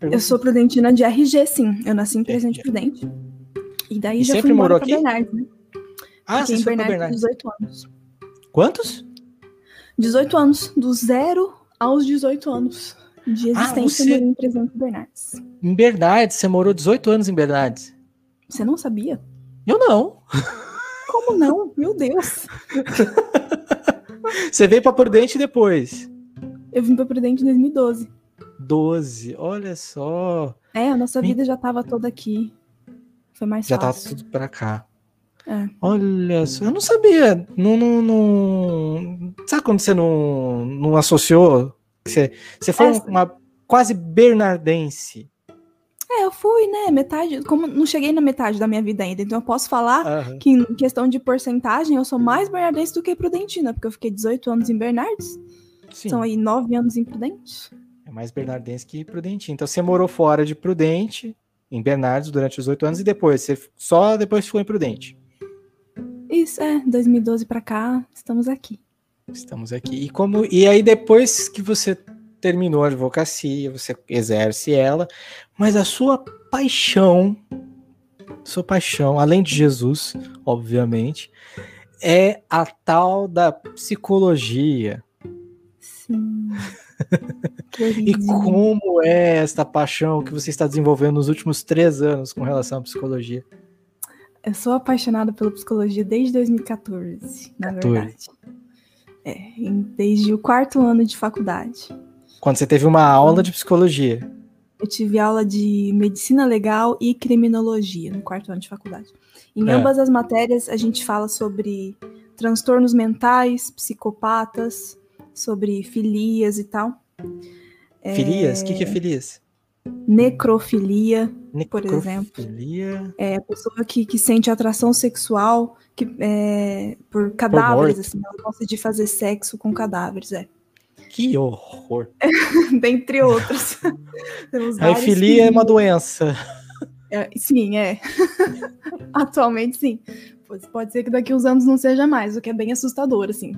Eu sou prudentina de RG, sim. Eu nasci em Presidente Prudente. E daí e já sempre fui morou aqui? Bernardes, né? Ah, Fiquei você em Bernardes, Bernardes. 18 anos. Quantos? 18 anos. Do zero aos 18 anos de Ah, existência você- no Presidente Bernardes. Em Bernardes, você morou 18 anos em Bernardes. Você não sabia? Eu não. Como não? Meu Deus. Você veio pra Prudente depois. Eu vim para Prudente em 2012. 12, olha só. É, a nossa vida já estava toda aqui. Foi mais Já tava fácil. tudo pra cá. É. Olha só, eu não sabia. Não, não, não- Sabe quando você não, não associou? Você, você foi É. uma quase bernardense. É, eu fui, né? Metade. Como não cheguei na metade da minha vida ainda, então eu posso falar Aham. que em questão de porcentagem eu sou mais bernardense do que prudentina, porque eu fiquei 18 anos em Bernardes. Sim, São aí 9 anos em Prudente. é mais bernardense que Prudente. Então você morou fora de Prudente, em Bernardes, durante os oito anos, e depois, você só depois ficou em Prudente. Isso, é, 2012 pra cá, estamos aqui. Estamos aqui. E como e aí depois que você terminou a advocacia, você exerce ela, mas a sua paixão, sua paixão, além de Jesus, obviamente, é a tal da psicologia. Sim. E como é esta paixão que você está desenvolvendo nos últimos três anos com relação à psicologia? Eu sou apaixonada pela psicologia desde 2014, na 14. verdade. É, desde o quarto ano de faculdade. Quando você teve uma aula de psicologia. Eu tive aula de medicina legal e criminologia no quarto ano de faculdade. Em É. ambas as matérias, a gente fala sobre transtornos mentais, psicopatas, sobre filias e tal. Filias? O que, que é filias? Necrofilia, Por exemplo. Necrofilia. é a pessoa que, que sente atração sexual que, é, por cadáveres, morto. assim, ela gosta de fazer sexo com cadáveres, é. Que horror. Dentre outros. A filia é uma doença. É, sim, é. Atualmente, sim. Pode- Pode ser que daqui uns anos não seja mais, o que é bem assustador, assim.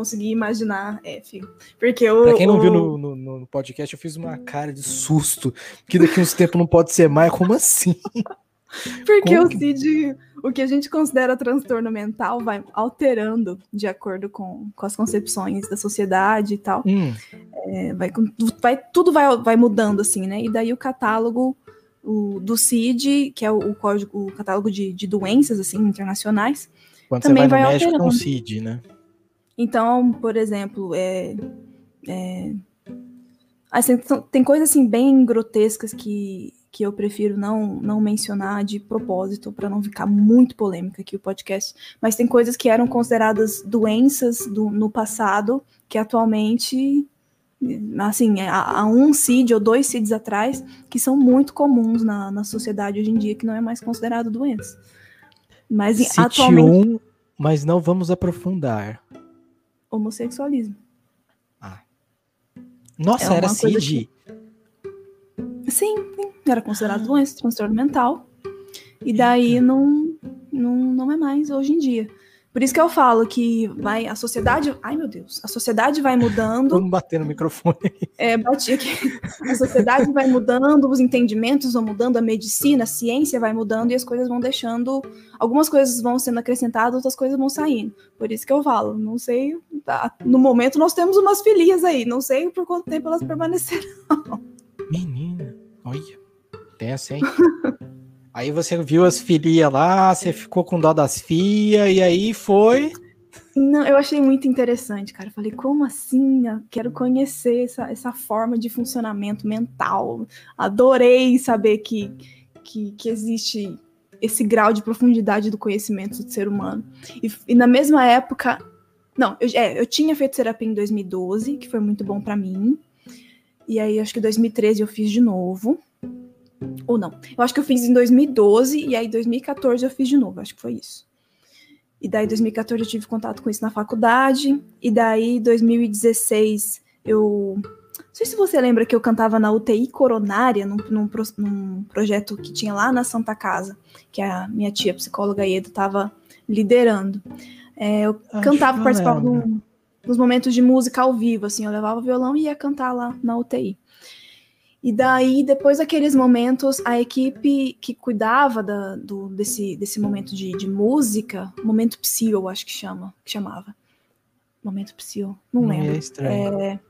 Conseguir imaginar, é, filho. Porque o. Pra quem não viu no, no- no podcast, eu fiz uma cara de susto. Que daqui uns tempos não pode ser mais. Como assim? Porque como o que- CID, o que a gente considera transtorno mental, vai alterando de acordo com, com as concepções da sociedade e tal. Hum, É, vai, vai, tudo vai, vai mudando, assim, né? E daí o catálogo o, do CID, que é o, o código, o catálogo de, de doenças, assim, internacionais, quando Também você vai no vai tem um alterando. CID, né? Então, por exemplo, é, é, assim, tem coisas assim bem grotescas que, que eu prefiro não, não mencionar de propósito para não ficar muito polêmica aqui o podcast. Mas tem coisas que eram consideradas doenças do- no passado que atualmente, assim, há, um CID ou dois CIDs atrás que são muito comuns na, na sociedade hoje em dia que não é mais considerado doença. Mas CIT atualmente 1, mas não vamos aprofundar. Homossexualismo. Nossa, É era CID. Sim, sim, era considerado doença, transtorno mental. E daí não, não, não é mais hoje em dia. Por isso que eu falo que vai a sociedade. Ai, meu Deus, a sociedade vai mudando. Vamos bater no microfone. É, bati aqui. A sociedade vai mudando, os entendimentos vão mudando, a medicina, a ciência vai mudando e as coisas vão deixando. Algumas coisas vão sendo acrescentadas, outras coisas vão saindo. Por isso que eu falo, não sei. tá, no momento nós temos umas filias aí, não sei por quanto tempo elas permanecerão. Menina, olha. Tem assim. Aí você viu as filias lá, você ficou com dó das fias, e aí foi. Não, eu achei muito interessante, cara. falei, como assim? Eu quero conhecer essa, essa forma de funcionamento mental. Adorei saber que, que, que existe esse grau de profundidade do conhecimento do ser humano. E, e na mesma época, não, eu, é, eu tinha feito terapia em 2012, que foi muito bom para mim. E aí, acho que em 2013 eu fiz de novo. Ou não. Eu acho que eu fiz em 2012 e aí em 2014 eu fiz de novo. Acho que foi isso. E daí, em 2014, eu tive contato com isso na faculdade. E daí, em 2016, eu. Não sei se você lembra que eu cantava na UTI coronária, num, num, num projeto que tinha lá na Santa Casa, que a minha tia, psicóloga Ieda, estava liderando. É, eu Acho cantava, participava dos momentos de música ao vivo, assim, eu levava o violão e ia cantar lá na UTI. E daí, depois daqueles momentos, a equipe que cuidava da, do, desse, desse momento de, de música, momento psi, eu acho que chama, que chamava. Momento psi, não lembro. É estranho. É,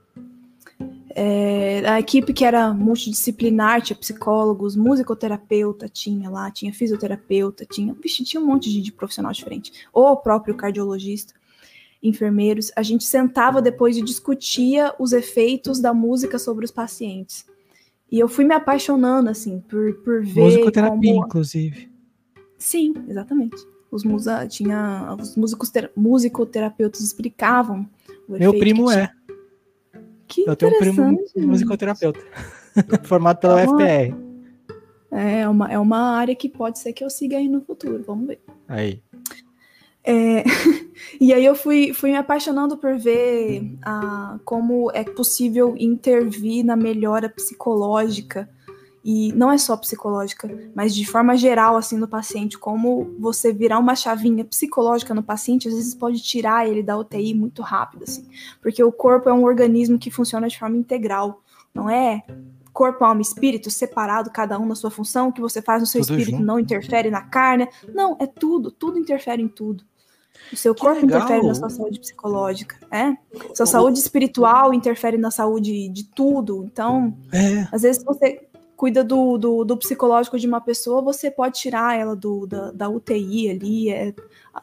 é, a equipe que era multidisciplinar, tinha psicólogos, musicoterapeuta, tinha lá, tinha fisioterapeuta, tinha, vixe, tinha um monte de, de profissional diferente. Ou o próprio cardiologista, enfermeiros. A gente sentava depois e discutia os efeitos da música sobre os pacientes. E eu fui me apaixonando, assim, por, por ver. Musicoterapia, como... inclusive. Sim, exatamente. Os, musa, tinha, os músicos ter, musicoterapeutas explicavam o Meu primo é. Que eu tenho um primo musicoterapeuta, formado pela então, UFPR. É uma, é uma área que pode ser que eu siga aí no futuro, vamos ver. Aí. É, e aí eu fui, fui me apaixonando por ver ah, como é possível intervir na melhora psicológica e não é só psicológica, mas de forma geral assim no paciente, como você virar uma chavinha psicológica no paciente às vezes pode tirar ele da UTI muito rápido assim, porque o corpo é um organismo que funciona de forma integral, não é corpo, alma e espírito separado, cada um na sua função, o que você faz no seu tudo espírito junto. não interfere na carne. Não, é tudo, tudo interfere em tudo. O seu que corpo legal. interfere na sua saúde psicológica, é? Sua saúde espiritual interfere na saúde de tudo. Então, é. às vezes você cuida do, do, do, psicológico de uma pessoa, você pode tirar ela do, da, da UTI ali. É,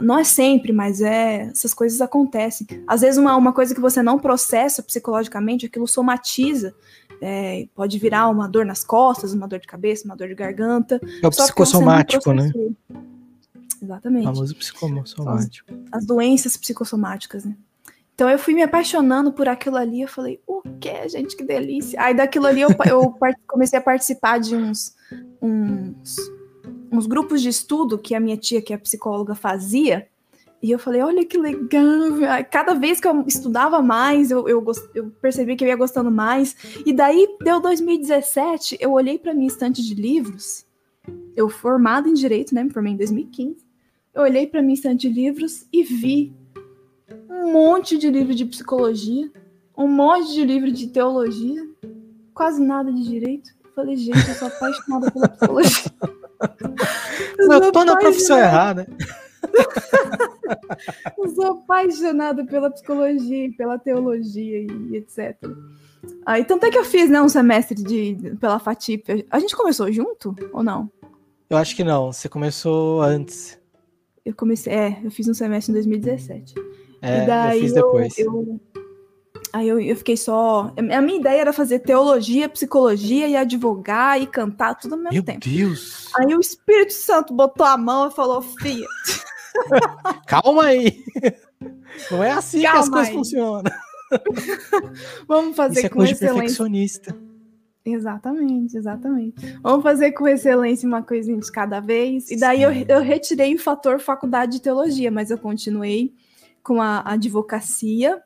não é sempre, mas é essas coisas acontecem. Às vezes uma, uma coisa que você não processa psicologicamente, aquilo somatiza. É, pode virar uma dor nas costas, uma dor de cabeça, uma dor de garganta. É o psicossomático, né? Exatamente. O famoso psicossomático. As, as, doenças psicossomáticas, né? Então eu fui me apaixonando por aquilo ali, eu falei, o que, gente, que delícia. Aí daquilo ali eu, eu comecei a participar de uns, uns, uns grupos de estudo que a minha tia, que é psicóloga, fazia, e eu falei, olha que legal. Cada vez que eu estudava mais, eu, eu, eu, percebi que eu ia gostando mais. E daí, deu 2017, eu olhei para minha estante de livros. Eu formada em Direito, né? Me formei em 2015. Eu olhei para minha estante de livros e vi um monte de livro de psicologia, um monte de livro de teologia, quase nada de direito. Eu falei, gente, eu sou apaixonada pela psicologia. eu, tô na profissão errada. eu sou apaixonada pela psicologia, pela teologia e etc. Ah, tanto é que eu fiz né, um semestre de, pela FATIP. A gente começou junto ou não? Eu acho que não. Você começou antes. Eu comecei, é, eu fiz um semestre em 2017. É, e daí eu fiz depois. Eu, eu, aí eu, eu fiquei só. A minha ideia era fazer teologia, psicologia e advogar e cantar tudo ao mesmo Meu tempo. Meu Deus! Aí o Espírito Santo botou a mão e falou: Fia. Calma aí. Não é assim Calma que as coisas aí. funcionam. Vamos fazer Isso é com coisa excelência. perfeccionista. Exatamente, exatamente. Vamos fazer com excelência uma coisinha de cada vez. E daí eu, eu, retirei o fator faculdade de teologia, mas eu continuei com a advocacia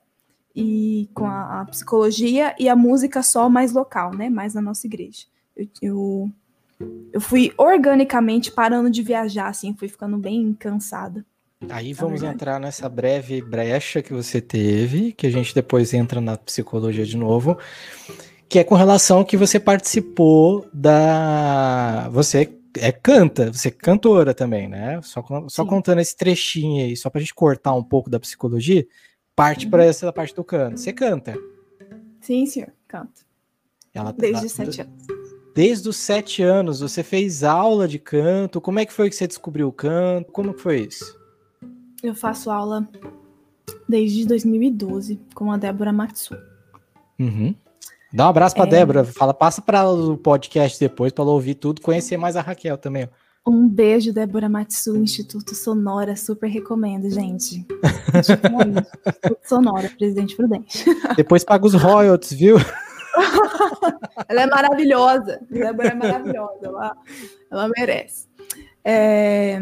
e com a, a psicologia e a música só mais local, né? Mais na nossa igreja. Eu, eu, eu fui organicamente parando de viajar, assim, fui ficando bem cansada. Aí vamos entrar nessa breve brecha que você teve, que a gente depois entra na psicologia de novo, que é com relação que você participou da. Você é canta, você é cantora também, né? Só, só contando esse trechinho aí, só pra gente cortar um pouco da psicologia, parte uhum. para essa parte do canto. Você canta? Sim, senhor, canto. Ela, Desde ela, sete anos. desde os sete anos, você fez aula de canto? Como é que foi que você descobriu o canto? Como que foi isso? Eu faço aula desde 2012 com a Débora Matsu. Uhum. Dá um abraço pra é... Débora. Fala, passa para o podcast depois para ela ouvir tudo, conhecer mais a Raquel também. Um beijo, Débora Matsu, Instituto Sonora, super recomendo, gente. Instituto Sonora, Presidente Prudente. Depois paga os royalties, viu? ela é maravilhosa. Débora é maravilhosa. Ela, ela merece. É...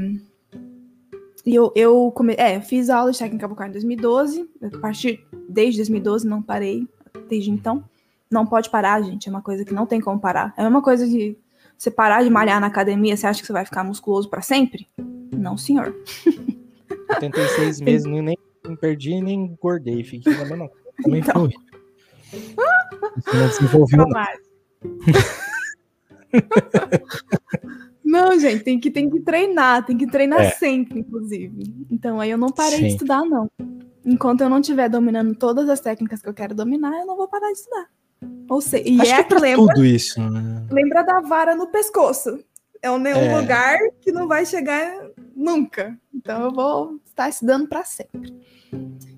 E eu, eu, come... é, fiz aula de técnica vocal em 2012. A partir desde 2012 não parei desde então. Não pode parar, gente. É uma coisa que não tem como parar. É uma coisa que você parar de malhar na academia, você acha que você vai ficar musculoso para sempre? Não, senhor. 86 meses, nem, nem perdi nem engordei. Fiquei na mesma coisa. Também então. fui. Não desenvolveu. Não, gente, tem que, tem que treinar, tem que treinar é. sempre, inclusive. Então aí eu não parei Sim. de estudar, não. Enquanto eu não estiver dominando todas as técnicas que eu quero dominar, eu não vou parar de estudar. Ou seja, e Acho é que lembra, tudo isso. Né? Lembra da vara no pescoço. É um, é. lugar que não vai chegar nunca. Então eu vou estar estudando para sempre.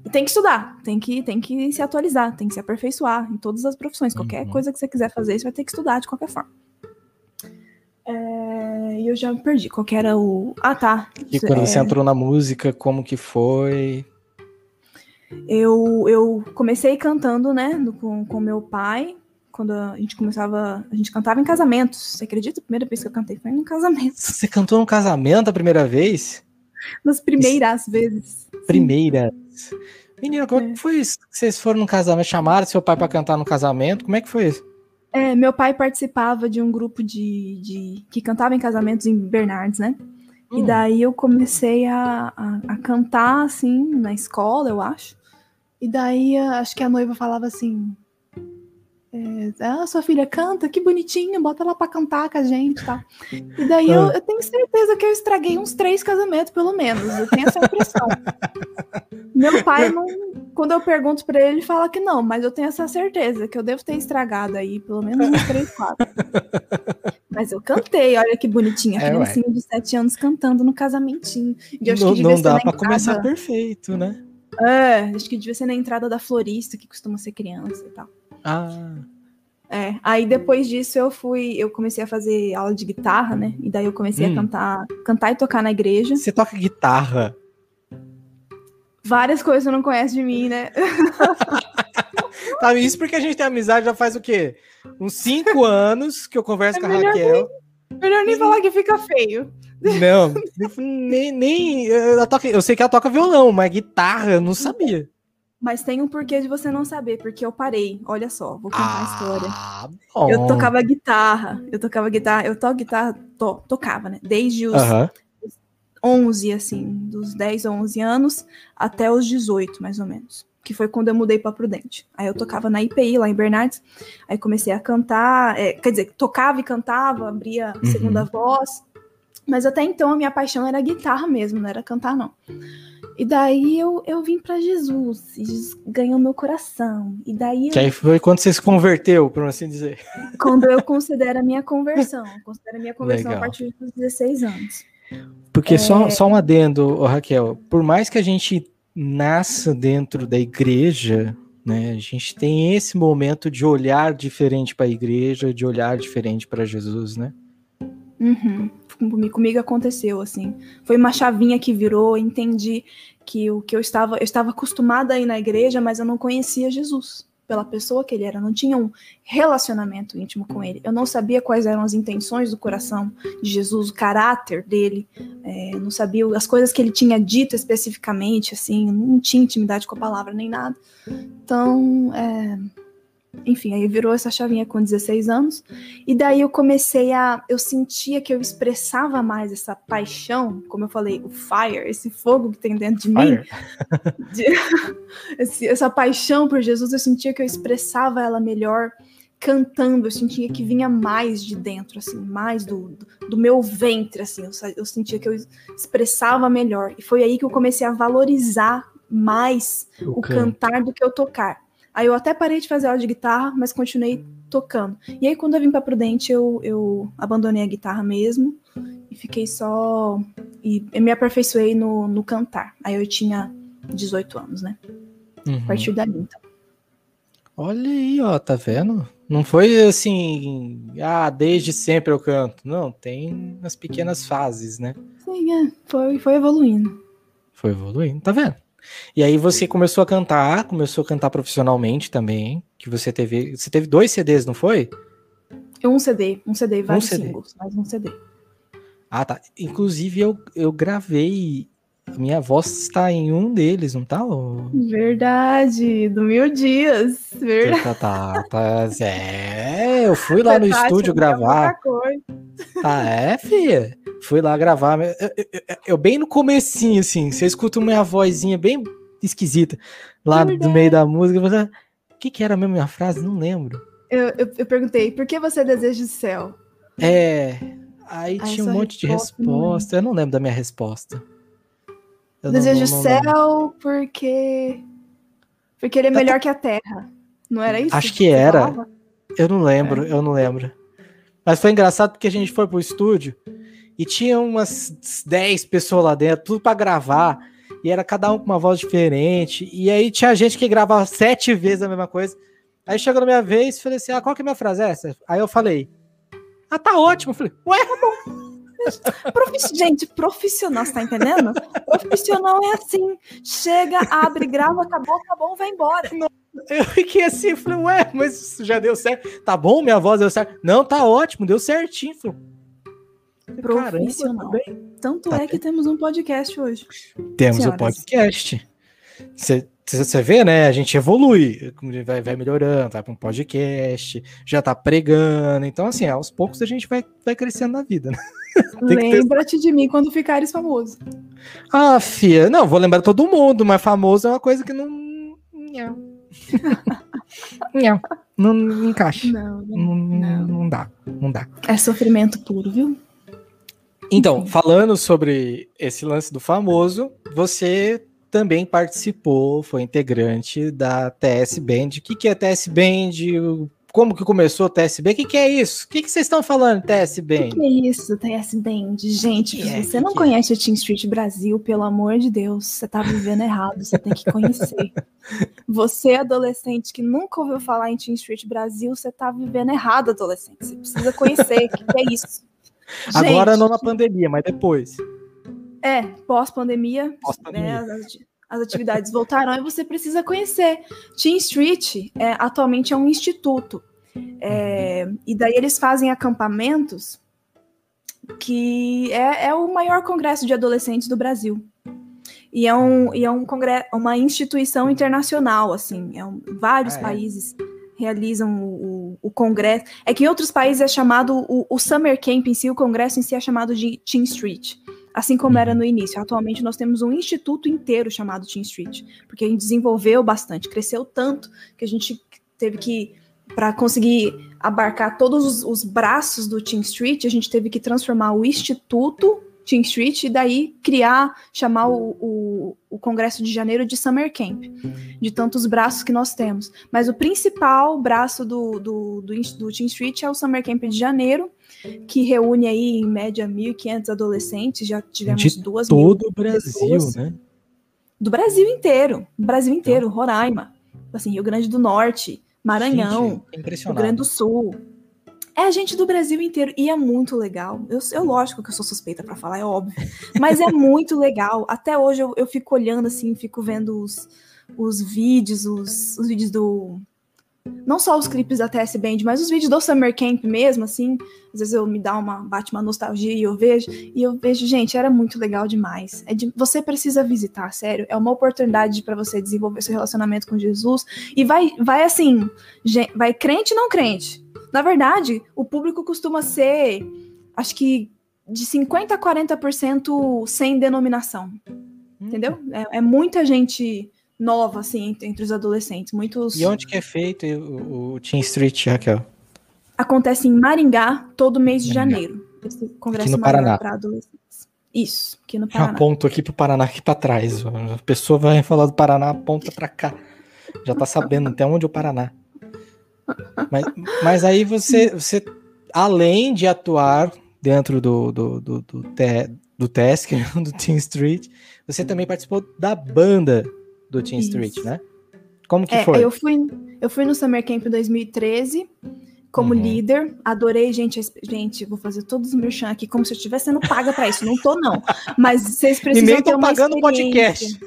E tem que estudar, tem que, tem que se atualizar, tem que se aperfeiçoar em todas as profissões. Qualquer uhum. coisa que você quiser fazer, você vai ter que estudar de qualquer forma. É, e eu já me perdi. Qual que era o. Ah, tá. E quando é... você entrou na música, como que foi? Eu, eu comecei cantando, né, com, com meu pai, quando a gente começava, a gente cantava em casamentos. Você acredita? A primeira vez que eu cantei foi num casamento. Você cantou num casamento a primeira vez? Nas primeiras Isso. vezes. Primeiras. Menina, como é. foi isso? Vocês foram num casamento, chamaram seu pai para cantar no casamento? Como é que foi isso? É, meu pai participava de um grupo de, de que cantava em casamentos em Bernardes, né? Hum. E daí eu comecei a, a, a, cantar, assim, na escola, eu acho. E daí acho que a noiva falava assim: é, ah, sua filha canta, que bonitinho, bota ela pra cantar com a gente, tá? E daí eu, ah. eu, tenho certeza que eu estraguei uns três casamentos, pelo menos. Eu tenho essa impressão. Meu pai, não, quando eu pergunto pra ele, ele fala que não, mas eu tenho essa certeza que eu devo ter estragado aí, pelo menos uns três, quatro. Mas eu cantei, olha que bonitinha, é, criancinha de sete anos cantando no casamentinho. não, não dá pra começar perfeito, né? É, acho que devia ser na entrada da florista, que costuma ser criança e tal. Ah. É, aí depois disso eu fui, eu comecei a fazer aula de guitarra, né? E daí eu comecei hum. a cantar, cantar e tocar na igreja. Você toca guitarra? Várias coisas você não conhece de mim, né? tá, isso porque a gente tem amizade já faz o quê? Uns cinco anos que eu converso é com a Raquel. Nem, melhor nem falar que fica feio. Não, nem, nem eu, toco, eu sei que ela toca violão, mas guitarra eu não sabia. Mas tem um porquê de você não saber, porque eu parei. Olha só, vou contar ah, a história. Bom. Eu tocava guitarra, eu tocava guitarra, eu toco guitarra, to, tocava, né? Desde os, uh -huh. 11, assim, dos 10 a 11 anos até os 18, mais ou menos. Que foi quando eu mudei para Prudente. Aí eu tocava na IPI, lá em Bernardes. Aí comecei a cantar, é, quer dizer, tocava e cantava, abria uhum. segunda voz. Mas até então a minha paixão era guitarra mesmo, não era cantar, não. E daí eu, eu vim para Jesus, e Jesus ganhou meu coração. E daí eu... Que aí foi quando você se converteu, por assim dizer. Quando eu considero a minha conversão. Considero a minha conversão Legal. a partir dos 16 anos. Porque é... só, só um adendo, Raquel, por mais que a gente nasça dentro da igreja, né, a gente tem esse momento de olhar diferente para a igreja, de olhar diferente para Jesus, né? Uhum. Comigo aconteceu, assim. Foi uma chavinha que virou, entendi que o que eu estava, eu estava acostumada a ir na igreja, mas eu não conhecia Jesus pela pessoa que ele era, não tinha um relacionamento íntimo com ele. Eu não sabia quais eram as intenções do coração de Jesus, o caráter dele, é, não sabia as coisas que ele tinha dito especificamente, assim, não tinha intimidade com a palavra nem nada. Então, é, enfim, aí virou essa chavinha com 16 anos. E daí eu comecei a. Eu sentia que eu expressava mais essa paixão, como eu falei, o fire, esse fogo que tem dentro de mim. De, esse, essa paixão por Jesus, eu sentia que eu expressava ela melhor cantando. Eu sentia que vinha mais de dentro, assim, mais do, do, meu ventre, assim. Eu, eu sentia que eu expressava melhor. E foi aí que eu comecei a valorizar mais o, o cantar do que eu tocar. Aí eu até parei de fazer aula de guitarra, mas continuei tocando. E aí, quando eu vim pra Prudente, eu, eu abandonei a guitarra mesmo e fiquei só. E me aperfeiçoei no, no cantar. Aí eu tinha 18 anos, né? Uhum. A partir dali, então. Olha aí, ó, tá vendo? Não foi assim, ah, desde sempre eu canto. Não, tem as pequenas fases, né? Sim, é. Foi, foi evoluindo. Foi evoluindo, tá vendo? E aí você começou a cantar, começou a cantar profissionalmente também, que você teve, você teve dois CDs, não foi? Um CD, um CD, vários um CD. singles, mais um CD. Ah, tá. Inclusive eu, eu gravei minha voz está em um deles, não tá? Verdade, do Mil Dias. Verdade. Tá, tá, tá, é, eu fui lá no estúdio gravar. Ah, é, filha? Fui lá gravar. Eu, eu, eu, bem no comecinho, assim, você escuta uma vozinha bem esquisita lá no meio da música. Você, o que, que era mesmo minha frase? Não lembro. Eu, eu, perguntei, por que você deseja o céu? É, aí, aí tinha um monte de resposta. Eu não lembro da minha resposta. Eu Desejo não, não, céu porque. Porque ele é melhor que a terra. Não era isso? Acho que, que era. Falava? Eu não lembro, é. eu não lembro. Mas foi engraçado porque a gente foi pro estúdio e tinha umas 10 pessoas lá dentro, tudo para gravar. E era cada um com uma voz diferente. E aí tinha gente que gravava sete vezes a mesma coisa. Aí chegou na minha vez e falei assim: ah, qual que é a minha frase? É essa? Aí eu falei: ah, tá ótimo. Eu falei: ué, tá bom. Profiss... Gente, profissional, você tá entendendo? Profissional é assim: chega, abre, grava, acabou, acabou, vai embora. Não, eu fiquei assim, falei, ué, mas já deu certo. Tá bom, minha voz deu certo. Não, tá ótimo, deu certinho. Falei, profissional. Caramba, Tanto tá é que temos um podcast hoje. Temos Senhoras. um podcast. Você vê, né? A gente evolui, vai, vai melhorando, vai para um podcast, já tá pregando. Então, assim, aos poucos a gente vai, vai crescendo na vida, né? Lembra-te de mim quando ficares famoso. Ah, fia, não, vou lembrar todo mundo, mas famoso é uma coisa que não. Não, não, não encaixa. Não, não, não, não dá, não dá. É sofrimento puro, viu? Então, falando sobre esse lance do famoso, você também participou, foi integrante da TS Band. O que, que é TS Band? Como que começou o TS Band? O que, que é isso? O que, que vocês estão falando, TS Band? O que, que, é isso, TS Band? Gente, se é? você não conhece é? a Team Street Brasil, pelo amor de Deus, você tá vivendo errado, você tem que conhecer. você, adolescente que nunca ouviu falar em Team Street Brasil, você tá vivendo errado, adolescente. Você precisa conhecer. O que, que é isso? Agora não na pandemia, mas depois. É, pós-pandemia, pós né, as, as, atividades voltaram e você precisa conhecer. Team Street é, atualmente é um instituto. É, e daí eles fazem acampamentos que é, é, o maior congresso de adolescentes do Brasil. E é um, e é um congresso, uma instituição internacional, assim, é um, vários ah, é? países realizam o, o, congresso. É que em outros países é chamado o, o Summer Camp em si, o congresso em si é chamado de Team Street assim como era uhum. no início. Atualmente nós temos um instituto inteiro chamado Team Street, porque a gente desenvolveu bastante, cresceu tanto que a gente teve que para conseguir abarcar todos os, os, braços do Team Street, a gente teve que transformar o instituto Team Street e daí criar, chamar o, o, o, Congresso de Janeiro de Summer Camp, de tantos braços que nós temos. Mas o principal braço do, do, do, do Team Street é o Summer Camp de Janeiro, que reúne aí em média 1.500 adolescentes, já tivemos de duas todo o Brasil, pessoas. né? Do Brasil inteiro, Brasil inteiro, Roraima, assim, Rio Grande do Norte, Maranhão, gente, Rio Grande do Sul. É gente do Brasil inteiro e é muito legal. Eu, eu lógico que eu sou suspeita para falar, é óbvio, mas é muito legal. Até hoje eu, eu fico olhando assim, fico vendo os, os vídeos, os, os vídeos do não só os clipes da TS Band, mas os vídeos do Summer Camp mesmo, assim, às vezes eu me dá uma bate uma nostalgia e eu vejo e eu vejo, gente, era muito legal demais. É de, você precisa visitar, sério, é uma oportunidade para você desenvolver seu relacionamento com Jesus e vai vai assim, vai crente não crente. Na verdade, o público costuma ser acho que de 50 a 40% sem denominação. Hum. Entendeu? É, é muita gente nova, assim, entre os adolescentes. Muitos. E onde que é feito o, o Team Street, Raquel? Acontece em Maringá todo mês de janeiro. Esse congresso aqui no Paraná. para adolescentes. Isso, aqui no Paraná. Eu aponto aqui pro Paraná, aqui para trás. A pessoa vai falar do Paraná, aponta para cá. Já tá sabendo até onde é o Paraná. Mas, mas aí você, você, além de atuar dentro do, do, do, do, te, do Task, do Team Street, você também participou da banda do Team Isso. Street, né? Como que é, foi? Eu fui, eu fui no Summer Camp 2013 como uhum. líder. Adorei, gente. Gente, vou fazer todos os merchan aqui como se eu estivesse sendo paga para isso. Não tô, não. Mas vocês precisam e nem uma pagando podcast.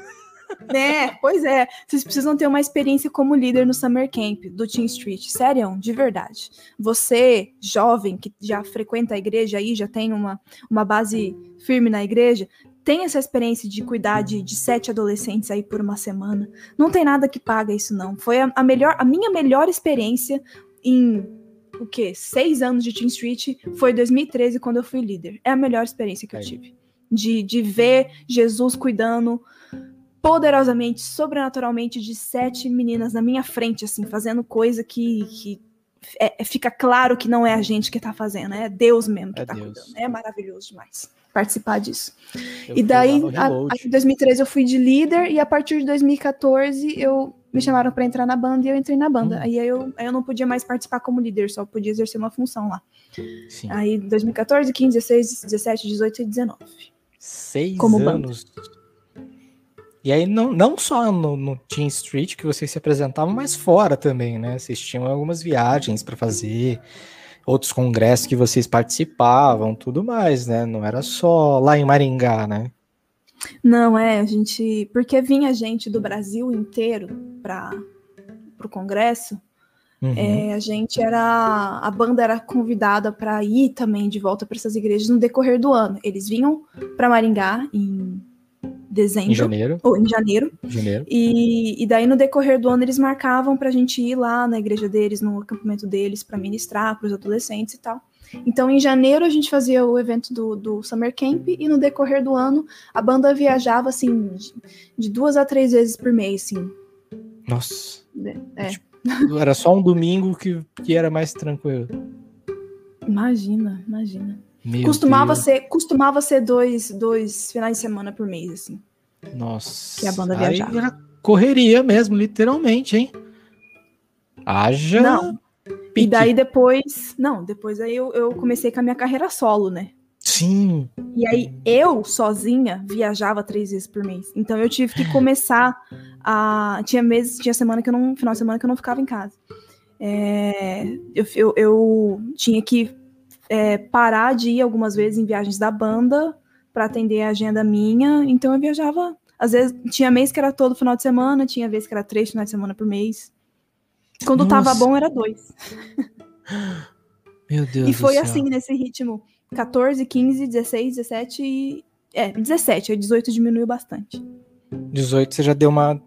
É, pois é. Vocês precisam ter uma experiência como líder no Summer Camp do Team Street. Sério, de verdade. Você, jovem, que já frequenta a igreja aí, já tem uma, uma base firme na igreja, tem essa experiência de cuidar de, de, sete adolescentes aí por uma semana. Não tem nada que paga isso, não. Foi a, a melhor, a minha melhor experiência em o quê? Seis anos de Team Street foi 2013 quando eu fui líder. É a melhor experiência que eu tive. De, de ver Jesus cuidando poderosamente, sobrenaturalmente, de sete meninas na minha frente, assim, fazendo coisa que, que é, é fica claro que não é a gente que tá fazendo, é Deus mesmo que é tá Deus. cuidando. É maravilhoso demais participar disso. Eu e daí, em 2013 eu fui de líder e a partir de 2014 eu me chamaram para entrar na banda e eu entrei na banda. Hum. Aí eu, eu não podia mais participar como líder, só podia exercer uma função lá. Sim. Aí 2014, 15, 16, 17, 18 e 19. Seis como anos. Banda. E aí, não, não só no, no Team Street que vocês se apresentavam, mas fora também, né? Vocês tinham algumas viagens para fazer, outros congressos que vocês participavam, tudo mais, né? Não era só lá em Maringá, né? Não, é, a gente. Porque vinha gente do Brasil inteiro para o congresso. Uhum. É, a gente era. A banda era convidada para ir também de volta para essas igrejas no decorrer do ano. Eles vinham para Maringá em dezembro. Em janeiro. Ou em janeiro. janeiro. E, e daí no decorrer do ano eles marcavam para a gente ir lá na igreja deles, no acampamento deles, para ministrar para os adolescentes e tal. Então, em janeiro, a gente fazia o evento do, do Summer Camp e no decorrer do ano, a banda viajava, assim, de, de duas a três vezes por mês, assim. Nossa. É. Tipo, era só um domingo que, que era mais tranquilo. Imagina, imagina. Meu costumava Deus. ser, costumava ser dois, dois finais de semana por mês, assim. Nossa. Que a banda viajava. Era correria mesmo, literalmente, hein? Haja. Não, Pique. E daí depois, não, depois aí eu, eu comecei com a minha carreira solo, né? Sim. E aí eu sozinha viajava três vezes por mês. Então eu tive que começar a. Tinha meses, tinha semana que eu não. Final de semana que eu não ficava em casa. É, eu, eu, eu, tinha que é, parar de ir algumas vezes em viagens da banda para atender a agenda minha. Então eu viajava. Às vezes tinha mês que era todo final de semana, tinha vez que era três finais de semana por mês. Quando Nossa. tava bom, era dois. Meu Deus. E foi assim, nesse ritmo: 14, 15, 16, 17 e. É, 17. Aí 18 diminuiu bastante. 18 você já deu uma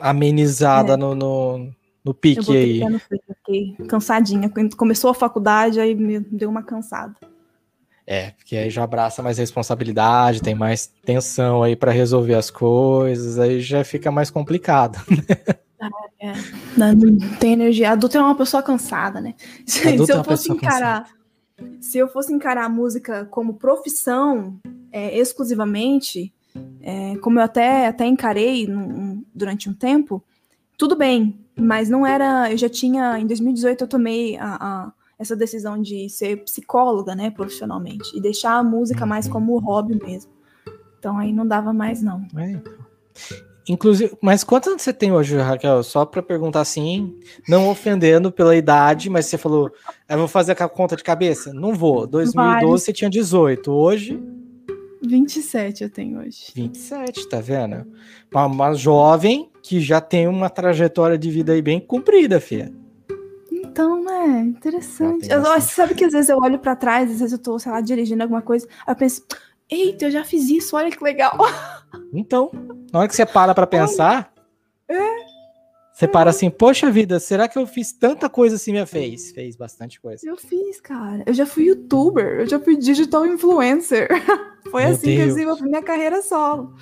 amenizada é. no, no, no pique aí. No fiquei cansadinha. Quando começou a faculdade, aí me deu uma cansada. É, porque aí já abraça mais responsabilidade, tem mais tensão aí para resolver as coisas, aí já fica mais complicado. É, não tem energia. Adulto é uma pessoa cansada, né? Se, se eu é fosse encarar, cansada. se eu fosse encarar a música como profissão é, exclusivamente, é, como eu até, até encarei num, durante um tempo, tudo bem, mas não era. Eu já tinha. Em 2018 eu tomei a, a, essa decisão de ser psicóloga, né, profissionalmente, e deixar a música mais uhum. como hobby mesmo. Então aí não dava mais, não. É. Então. Inclusive, mas quantos anos você tem hoje, Raquel? Só para perguntar assim, não ofendendo pela idade, mas você falou, eu vou fazer a conta de cabeça? Não vou. 2012 você tinha 18, hoje 27 eu tenho hoje. 27, tá vendo? Uma, uma jovem que já tem uma trajetória de vida aí bem comprida, filha. Então, né? Interessante. Eu, sabe que às vezes eu olho para trás, às vezes eu tô, sei lá, dirigindo alguma coisa, aí eu penso, eita, eu já fiz isso, olha que legal. Então, na hora que você para pra pensar. Você para assim, poxa vida, será que eu fiz tanta coisa assim minha fez? Fez bastante coisa. Eu fiz, cara. Eu já fui youtuber, eu já fui digital influencer. Foi Meu assim Deus. que eu desenvolvi minha carreira solo.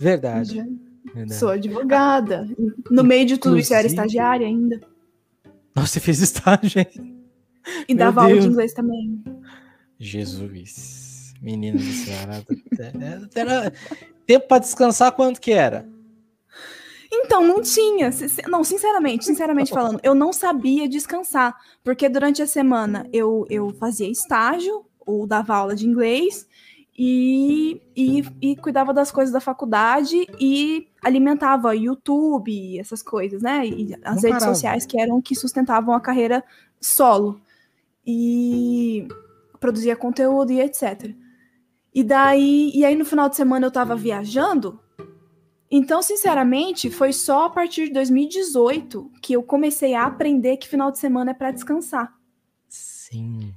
Verdade. Verdade. Sou advogada. No meio de tudo isso, eu era estagiária ainda. Nossa, você fez estágio, hein? E Meu dava Deus. aula de inglês também. Jesus. Menina do. Era, era, Tempo para descansar, quanto que era? Então, não tinha. Não, sinceramente, sinceramente falando, eu não sabia descansar. Porque durante a semana eu, eu fazia estágio ou dava aula de inglês e, e, e cuidava das coisas da faculdade e alimentava YouTube, essas coisas, né? E as não redes parava. sociais que eram que sustentavam a carreira solo. E produzia conteúdo e etc. E daí, e aí no final de semana eu tava viajando. Então, sinceramente, foi só a partir de 2018 que eu comecei a aprender que final de semana é para descansar. Sim.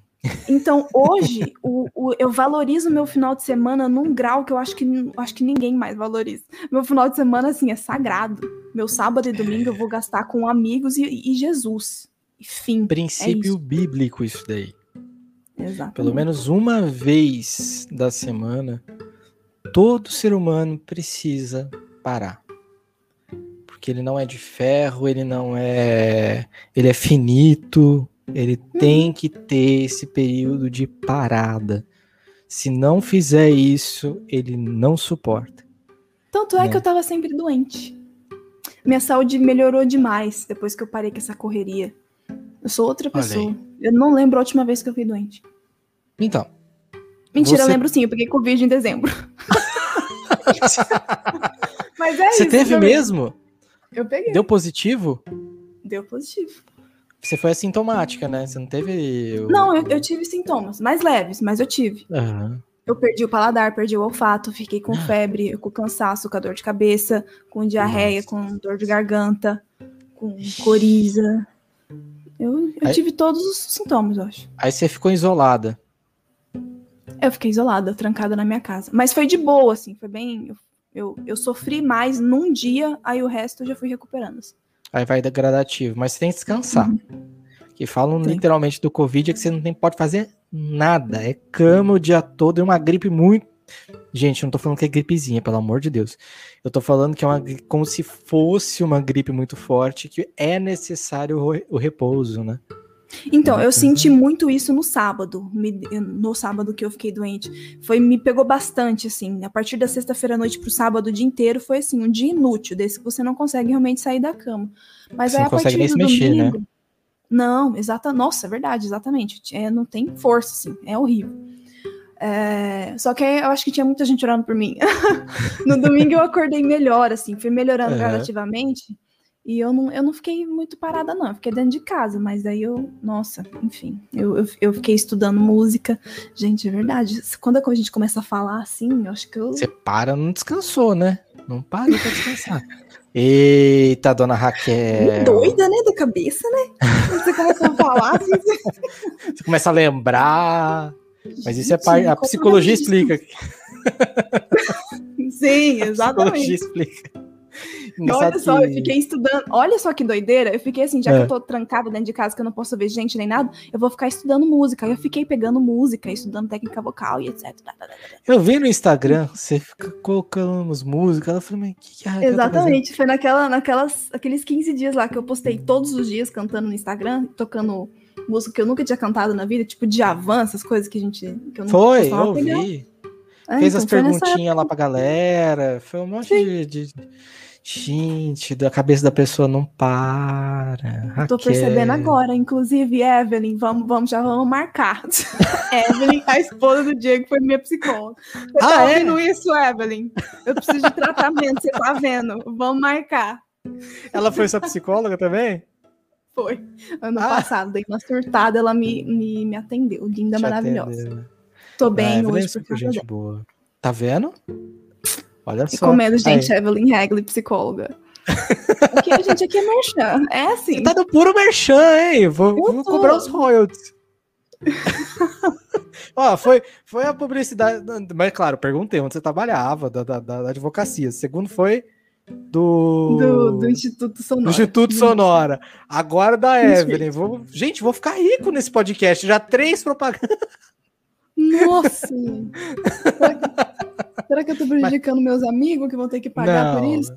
Então, hoje, o, o, eu valorizo meu final de semana num grau que eu acho que, acho que ninguém mais valoriza. Meu final de semana, assim, é sagrado. Meu sábado e domingo eu vou gastar com amigos e, e Jesus. Enfim. É Princípio é bíblico, isso daí. Exatamente. Pelo menos uma vez da semana, todo ser humano precisa parar. Porque ele não é de ferro, ele não é. Ele é finito, ele tem que ter esse período de parada. Se não fizer isso, ele não suporta. Tanto é né? que eu tava sempre doente. Minha saúde melhorou demais depois que eu parei com essa correria. Eu sou outra pessoa. Eu não lembro a última vez que eu fiquei doente. Então. Mentira, você... eu lembro sim, eu peguei Covid em dezembro. Mas é você isso. Teve também. mesmo? Eu peguei. Deu positivo? Deu positivo. Você foi assintomática, né? Você não teve. O... Não, eu, eu, tive sintomas, mais leves, mas eu tive. Uhum. Eu perdi o paladar, perdi o olfato, fiquei com febre, com cansaço, com dor de cabeça, com diarreia, Nossa. com dor de garganta, com coriza. Eu, eu Aí... tive todos os sintomas, eu acho. Aí você ficou isolada. Eu fiquei isolada, trancada na minha casa. Mas foi de boa, assim, foi bem. Eu, eu, eu sofri mais num dia, aí o resto eu já fui recuperando. Assim. Aí vai gradativo, mas você tem que descansar. Uhum. Que falam literalmente do Covid é que você não tem, pode fazer nada. É cama o dia todo, é uma gripe muito. Gente, não tô falando que é gripezinha, pelo amor de Deus. Eu tô falando que é uma, como se fosse uma gripe muito forte, que é necessário o repouso, né? Então, eu senti muito isso no sábado, no sábado que eu fiquei doente. Foi, me pegou bastante, assim. A partir da sexta-feira à noite pro sábado, o dia inteiro, foi assim, um dia inútil, desse que você não consegue realmente sair da cama. Mas você aí, não a consegue nem se mexer, né? domingo, né? Não, exata, nossa, é verdade, exatamente. É, não tem força, assim, é horrível. É, só que eu acho que tinha muita gente orando por mim. no domingo eu acordei melhor, assim, fui melhorando uhum. gradativamente. E eu não, eu não fiquei muito parada, não. Eu fiquei dentro de casa, mas daí eu, nossa, enfim, eu, eu, eu, fiquei estudando música. Gente, é verdade. Quando a gente começa a falar assim, eu acho que eu. Você para, não descansou, né? Não para pra descansar. Eita, dona Raquel. Doida, né? Da cabeça, né? Você começa a falar assim. Você começa a lembrar. Mas isso é parte. A psicologia explica. Sim, exatamente. A psicologia explica. Olha só, que... eu fiquei estudando. Olha só que doideira. Eu fiquei assim, já é. que eu tô trancada dentro de casa, que eu não posso ver gente nem nada, eu vou ficar estudando música. Aí eu fiquei pegando música, estudando técnica vocal e etc. Eu vi no Instagram, você fica colocando músicas. Eu falei, mas que, que é Exatamente, foi naquela, naquelas, aqueles 15 dias lá que eu postei todos os dias cantando no Instagram, tocando música que eu nunca tinha cantado na vida, tipo de avanço, essas coisas que a gente. Que eu foi, eu vi. É, Fez então as perguntinhas lá pra galera. Foi um monte de, de, Gente, a cabeça da pessoa não para. Raquel. Tô percebendo agora, inclusive, Evelyn, vamos, vamos já vamos marcar. Evelyn, a esposa do Diego, foi minha psicóloga. Você ah, tá é? ouvindo isso, Evelyn? Eu preciso de tratamento, você tá vendo? Vamos marcar. Ela foi sua psicóloga também? Foi. Ano ah. passado, dei uma surtada, ela me, me, me atendeu. Linda, Te maravilhosa. Atendeu. Tô bem ah, hoje. Por gente boa. Tá vendo? Olha só. Recomendo, gente, Aí. Evelyn Hagley, psicóloga. Aqui, a gente aqui é merchan. É assim. Você tá do puro merchan, hein? Vou, vou cobrar os royalties. Ó, foi, foi a publicidade. Mas, claro, perguntei onde você trabalhava, da, da, da advocacia. Segundo foi do... do... do. Instituto Sonora. Do Instituto Sonora. Agora da Evelyn. Vou... Gente, vou ficar rico nesse podcast. Já três propagandas. Nossa! Será que eu tô prejudicando Mas... meus amigos que vão ter que pagar Não, por isso?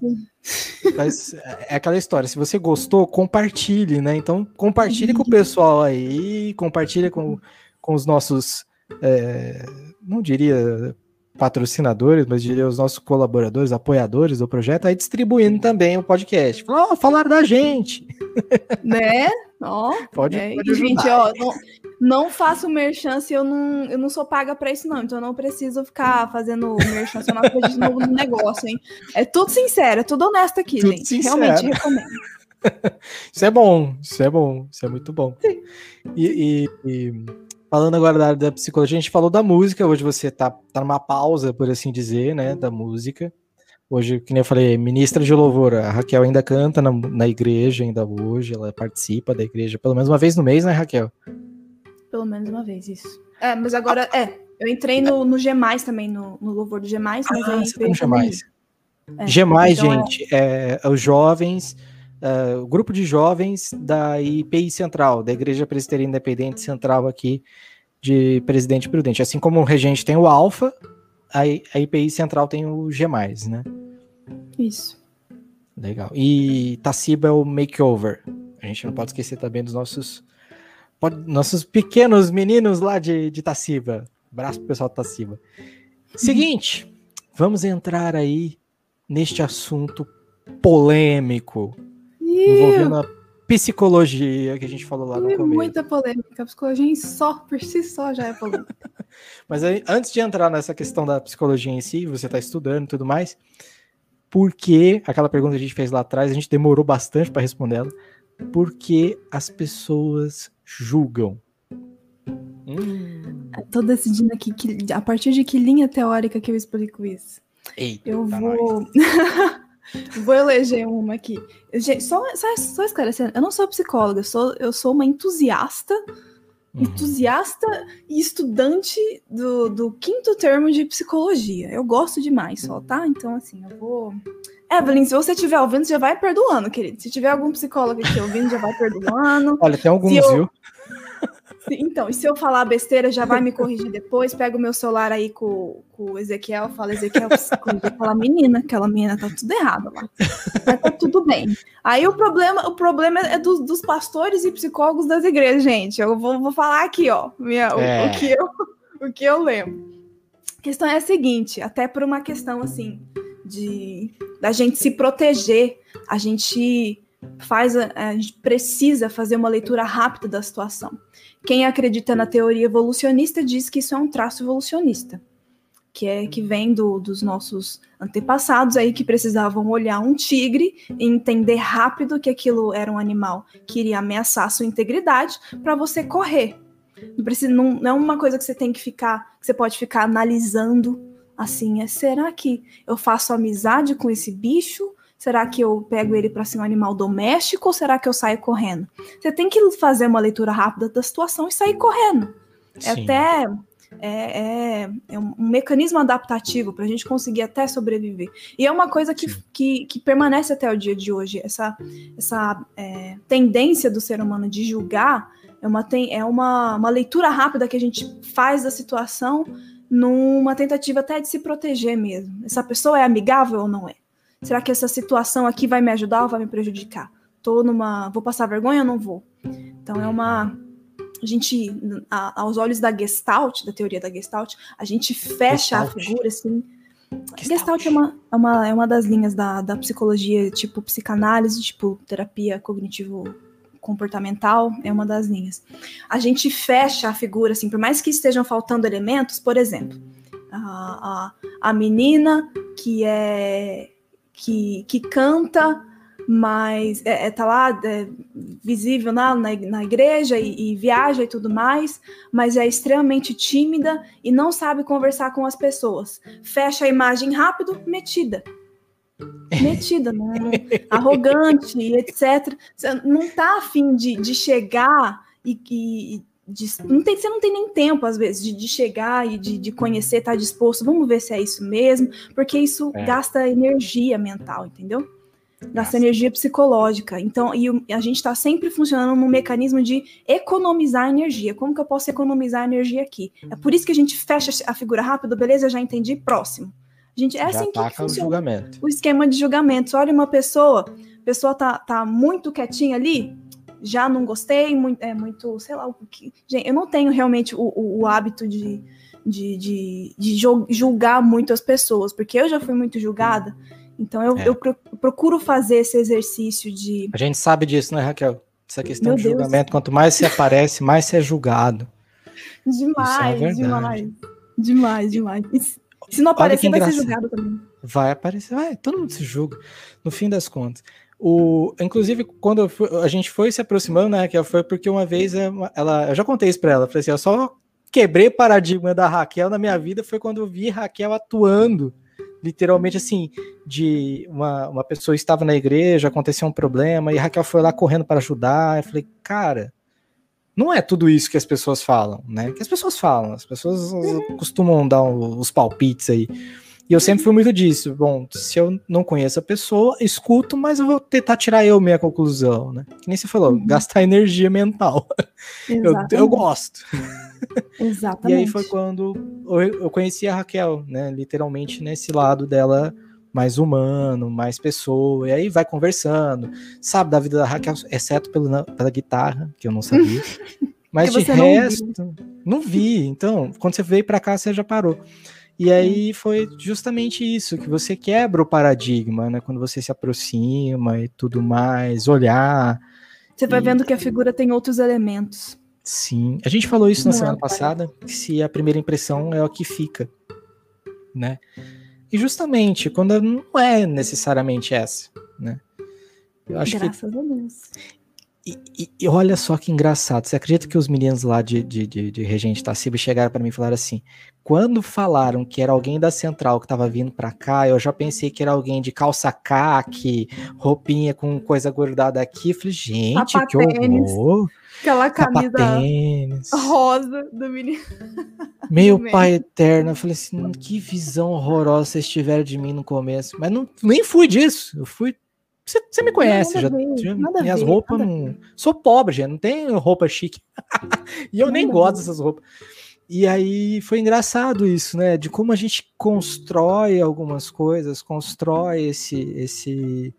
Mas é aquela história, se você gostou, compartilhe, né? Então, compartilhe com o pessoal aí, compartilhe com, com os nossos, é, não diria patrocinadores, mas diria os nossos colaboradores, apoiadores do projeto, aí distribuindo também o podcast. Falou, oh, falaram da gente. Né? Ó, pode, é, pode gente, ó, não, não faço merchan se eu não, eu não sou paga para isso, não. Então eu não preciso ficar fazendo merchan se eu não acredito no negócio, hein? É tudo sincero, é tudo honesto aqui, tudo gente. Sincero. Realmente recomendo. isso é bom, isso é bom, isso é muito bom. Sim. e, e, e Falando agora da área da psicologia, a gente falou da música. Hoje você tá, tá numa pausa, por assim dizer, né? Da música. Hoje, que nem eu falei, ministra de louvor. A Raquel ainda canta na, na igreja, ainda hoje. Ela participa da igreja pelo menos uma vez no mês, né, Raquel? Pelo menos uma vez, isso. É, mas agora, é. Eu entrei no, no G, também, no, no louvor do G, mas ah, aí. Você tá no G. É, G, então é gente, é os jovens. Uh, grupo de jovens da IPI Central, da Igreja Presbiteriana Independente Central aqui de Presidente Prudente. Assim como o Regente tem o Alfa, a, a IPI Central tem o G+, né? Isso. Legal. E Taciba é o Makeover. A gente não pode esquecer também dos nossos nossos pequenos meninos lá de, de Taciba. Abraço pro pessoal de Taciba. Seguinte, vamos entrar aí neste assunto polêmico envolvendo a psicologia que a gente falou lá no começo. Muita polêmica. A psicologia em só, por si só, já é polêmica. Mas aí, antes de entrar nessa questão da psicologia em si, você está estudando e tudo mais, por que, aquela pergunta que a gente fez lá atrás, a gente demorou bastante para responder ela, por que as pessoas julgam? Hum. Tô decidindo aqui que, a partir de que linha teórica que eu explico isso. Eita, eu vou. Vou eleger uma aqui. Gente, só, só, só esclarecendo, eu não sou psicóloga, eu sou, eu sou uma entusiasta, uhum. entusiasta e estudante do, do quinto termo de psicologia. Eu gosto demais só, tá? Então, assim, eu vou. Evelyn, se você estiver ouvindo, já vai perdoando, querido. Se tiver algum psicólogo aqui ouvindo, já vai perdoando. Olha, tem alguns, eu... viu? Então, e se eu falar besteira, já vai me corrigir depois. Pega o meu celular aí com, com o Ezequiel, fala, Ezequiel, aquela menina, aquela menina tá tudo errado lá. Mas tá tudo bem. Aí o problema, o problema é dos, dos pastores e psicólogos das igrejas, gente. Eu vou, vou falar aqui, ó, minha, é. o, o, que eu, o que eu lembro. A questão é a seguinte, até por uma questão assim de da gente se proteger, a gente faz a, a gente precisa fazer uma leitura rápida da situação. Quem acredita na teoria evolucionista diz que isso é um traço evolucionista, que é que vem do, dos nossos antepassados aí que precisavam olhar um tigre e entender rápido que aquilo era um animal que iria ameaçar a sua integridade para você correr. Não, precisa, não, não é uma coisa que você tem que ficar, que você pode ficar analisando assim, é será que eu faço amizade com esse bicho Será que eu pego ele para ser um animal doméstico ou será que eu saio correndo? Você tem que fazer uma leitura rápida da situação e sair correndo. É até é, é, é, um mecanismo adaptativo para a gente conseguir até sobreviver. E é uma coisa que, que, que, permanece até o dia de hoje. Essa, essa é, tendência do ser humano de julgar é, uma, tem, é uma, uma leitura rápida que a gente faz da situação numa tentativa até de se proteger mesmo. Essa pessoa é amigável ou não é? Será que essa situação aqui vai me ajudar ou vai me prejudicar? Tô numa. Vou passar vergonha ou não vou? Então é uma. A gente, a, aos olhos da Gestalt, da teoria da Gestalt, a gente fecha Gestalt. a figura assim. Gestalt, Gestalt é, uma, é, uma, é uma das linhas da, da psicologia, tipo psicanálise, tipo terapia cognitivo comportamental, é uma das linhas. A gente fecha a figura, assim, por mais que estejam faltando elementos, por exemplo, a, a, a menina que é que, que canta, mas é, é, tá lá é, visível na, na, na igreja e, e, viaja e tudo mais, mas é extremamente tímida e não sabe conversar com as pessoas. Fecha a imagem rápido, metida. Metida, né? arrogante etc. Você não tá afim de, de chegar e, e de, não tem, você não tem nem tempo, às vezes, de, de chegar e de, de conhecer, estar tá disposto, vamos ver se é isso mesmo, porque isso é. gasta energia mental, entendeu? Gasta energia psicológica. Então, e a gente está sempre funcionando num mecanismo de economizar energia. Como que eu posso economizar energia aqui? É por isso que a gente fecha a figura rápido, beleza? Já entendi, próximo. A gente, é Já assim que funciona. O, julgamento. o esquema de julgamento. Olha uma pessoa, a pessoa tá, tá muito quietinha ali, já não gostei, muito, é muito, sei lá, o que. Gente, eu não tenho realmente o, o, o hábito de, de, de, de julgar muito as pessoas, porque eu já fui muito julgada. Então eu, é. eu procuro fazer esse exercício de. A gente sabe disso, né, Raquel? Essa questão Meu de Deus. julgamento, quanto mais você aparece, mais você é julgado. Demais, é demais. Demais, demais. Se não aparecer, vai ser julgado também. Vai aparecer, vai, todo mundo se julga, no fim das contas. O, inclusive, quando fui, a gente foi se aproximando, né, Raquel, foi porque uma vez ela, eu já contei isso pra ela, falei assim, eu só quebrei paradigma da Raquel na minha vida foi quando eu vi Raquel atuando, literalmente assim, de uma, uma pessoa estava na igreja, aconteceu um problema, e Raquel foi lá correndo para ajudar, eu falei, cara, não é tudo isso que as pessoas falam, né, que as pessoas falam, as pessoas uhum. costumam dar os palpites aí, e eu sempre fui muito disso. Bom, se eu não conheço a pessoa, escuto, mas eu vou tentar tirar eu minha conclusão, né? Que nem você falou, uhum. gastar energia mental. Eu, eu, gosto. Exatamente. E aí foi quando eu conheci a Raquel, né? Literalmente nesse lado dela mais humano, mais pessoa, e aí vai conversando, sabe da vida da Raquel, exceto pela, pela guitarra, que eu não sabia. Mas de resto, não, não vi. Então, quando você veio para cá, você já parou. E aí foi justamente isso, que você quebra o paradigma, né? Quando você se aproxima e tudo mais, olhar. Você vai e... vendo que a figura tem outros elementos. Sim. A gente falou isso na Não semana é, passada, se a primeira impressão é o que fica, né? E justamente quando não é necessariamente essa, né? Eu acho Graças que... a Deus. E, e, e, olha só que engraçado. Você acredita que os meninos lá de, de, de, de Regente Taciba chegaram para mim e falaram assim: quando falaram que era alguém da central que estava vindo para cá, eu já pensei que era alguém de calça caque, roupinha com coisa grudada aqui. Eu falei, gente, que horror. Aquela camisa rosa do menino. Meu pai eterno. Eu falei assim: que visão horrorosa vocês tiveram de mim no começo. Mas não, nem fui disso. Eu fui você, você me conhece, já, ver, já minhas roupas não. Sou pobre, já não tenho roupa chique. e eu nada nem gosto dessas roupas. E aí foi engraçado isso, né? De como a gente constrói algumas coisas, constrói esse esse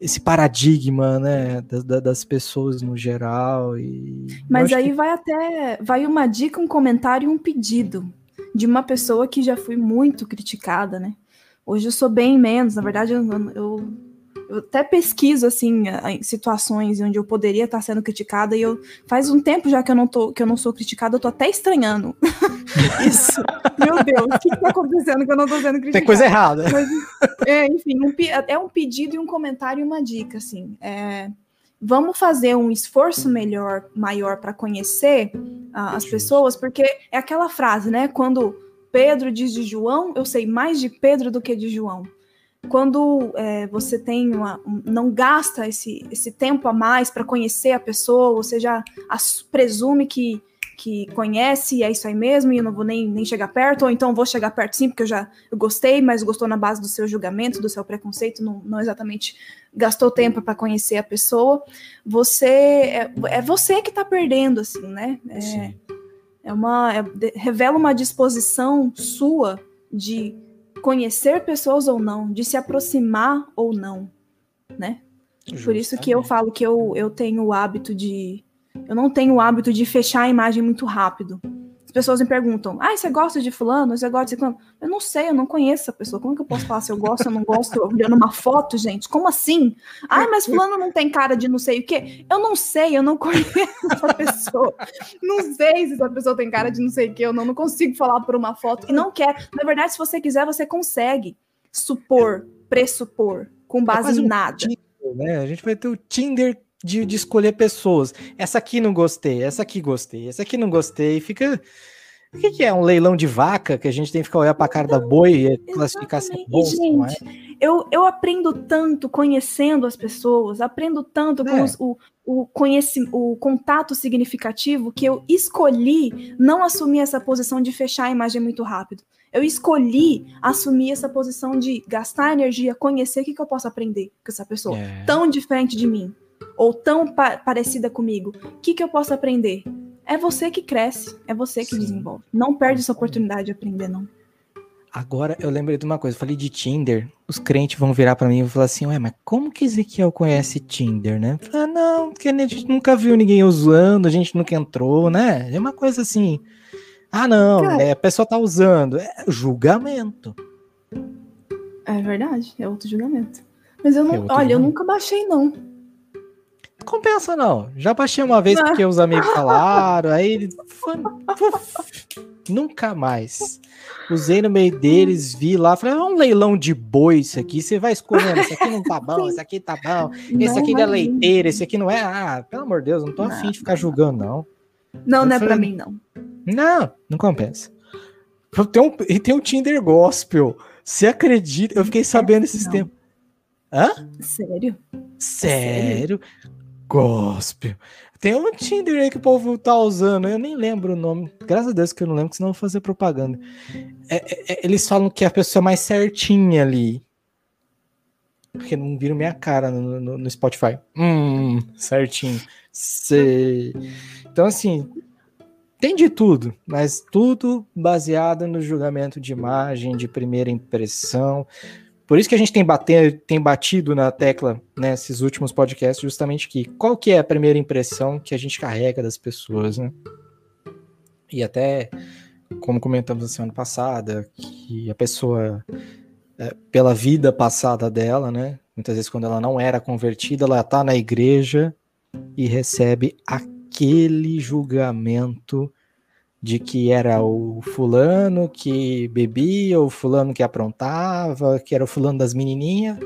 esse paradigma, né, das, das pessoas no geral e Mas aí que... vai até vai uma dica, um comentário, um pedido de uma pessoa que já foi muito criticada, né? Hoje eu sou bem menos, na verdade eu, eu eu até pesquiso assim situações onde eu poderia estar sendo criticada e eu faz um tempo já que eu não tô que eu não sou criticada, eu tô até estranhando. Isso. Meu Deus, o que está acontecendo que eu não tô sendo criticada? Tem coisa errada. Mas, é, enfim, um, é um pedido e um comentário e uma dica assim. É, vamos fazer um esforço melhor, maior para conhecer uh, as pessoas, porque é aquela frase, né? Quando Pedro diz de João, eu sei mais de Pedro do que de João quando é, você tem uma, não gasta esse, esse tempo a mais para conhecer a pessoa, você já presume que, que conhece e é isso aí mesmo, e eu não vou nem, nem chegar perto, ou então vou chegar perto sim, porque eu já eu gostei, mas gostou na base do seu julgamento, do seu preconceito, não, não exatamente gastou tempo para conhecer a pessoa, você é, é você que está perdendo, assim, né? É, é uma é, revela uma disposição sua de conhecer pessoas ou não, de se aproximar ou não, né? Justamente. Por isso que eu falo que eu, eu tenho o hábito de. Eu não tenho o hábito de fechar a imagem muito rápido. As pessoas me perguntam: ah, você gosta de fulano? Você gosta de fulano? Eu não sei, eu não conheço essa pessoa. Como que eu posso falar se eu gosto ou não gosto olhando uma foto, gente? Como assim? Ah, mas fulano não tem cara de não sei o quê. Eu não sei, eu não conheço essa pessoa. Não sei se essa pessoa tem cara de não sei o quê ou não. Não consigo falar por uma foto. E não quer. Na verdade, se você quiser, você consegue supor, pressupor, com base é em nada. Tinder, né? A gente vai ter o Tinder de, de escolher pessoas. Essa aqui não gostei, essa aqui gostei, essa aqui não gostei. Fica. O que, que, é um leilão de vaca que a gente tem que ficar olhar para a cara da boi e classificar assim? Bom, gente, é? eu, eu aprendo tanto conhecendo as pessoas, aprendo tanto com é. os, o, o, conheci, o contato significativo que eu escolhi não assumir essa posição de fechar a imagem muito rápido. Eu escolhi assumir essa posição de gastar energia, conhecer o que, que eu posso aprender com essa pessoa é. tão diferente de mim ou tão pa parecida comigo, o que, que eu posso aprender? É você que cresce, é você que Sim. desenvolve. Não perde essa oportunidade de aprender, não. Agora eu lembrei de uma coisa, eu falei de Tinder, os crentes vão virar para mim e vão falar assim, ué, mas como que Ezequiel conhece Tinder, né? Falar, não, porque a gente nunca viu ninguém usando, a gente nunca entrou, né? É uma coisa assim, Ah, não, Cara, é, a pessoa tá usando. É julgamento. É verdade, é outro julgamento. Mas eu não. É olha, julgamento. eu nunca baixei, não. Compensa, não. Já baixei uma vez porque os amigos falaram, aí. Nunca mais. Usei no meio deles, vi lá, falei, é um leilão de boi isso aqui, você vai escolhendo, esse aqui não tá bom, esse aqui tá bom, esse aqui não é leiteiro, esse aqui não é, ah, pelo amor de Deus, não tô não. afim de ficar julgando, não. Não, eu não é pra mim, não. Não, não compensa. Tem um, e tem um Tinder Gospel, você acredita? Eu fiquei sabendo esses tempos. Hã? Sério? Sério? Gospel. Tem um Tinder aí que o povo tá usando, eu nem lembro o nome. Graças a Deus que eu não lembro, senão eu vou fazer propaganda. É, é, é, eles falam que a pessoa é mais certinha ali. Porque não viram minha cara no, no, no Spotify. Hum, certinho. Sei. Então, assim, tem de tudo, mas tudo baseado no julgamento de imagem, de primeira impressão. Por isso que a gente tem, bater, tem batido na tecla nesses né, últimos podcasts, justamente que qual que é a primeira impressão que a gente carrega das pessoas, né? E até, como comentamos na semana passada, que a pessoa, é, pela vida passada dela, né? Muitas vezes quando ela não era convertida, ela tá na igreja e recebe aquele julgamento de que era o fulano que bebia, o fulano que aprontava, que era o fulano das menininhas,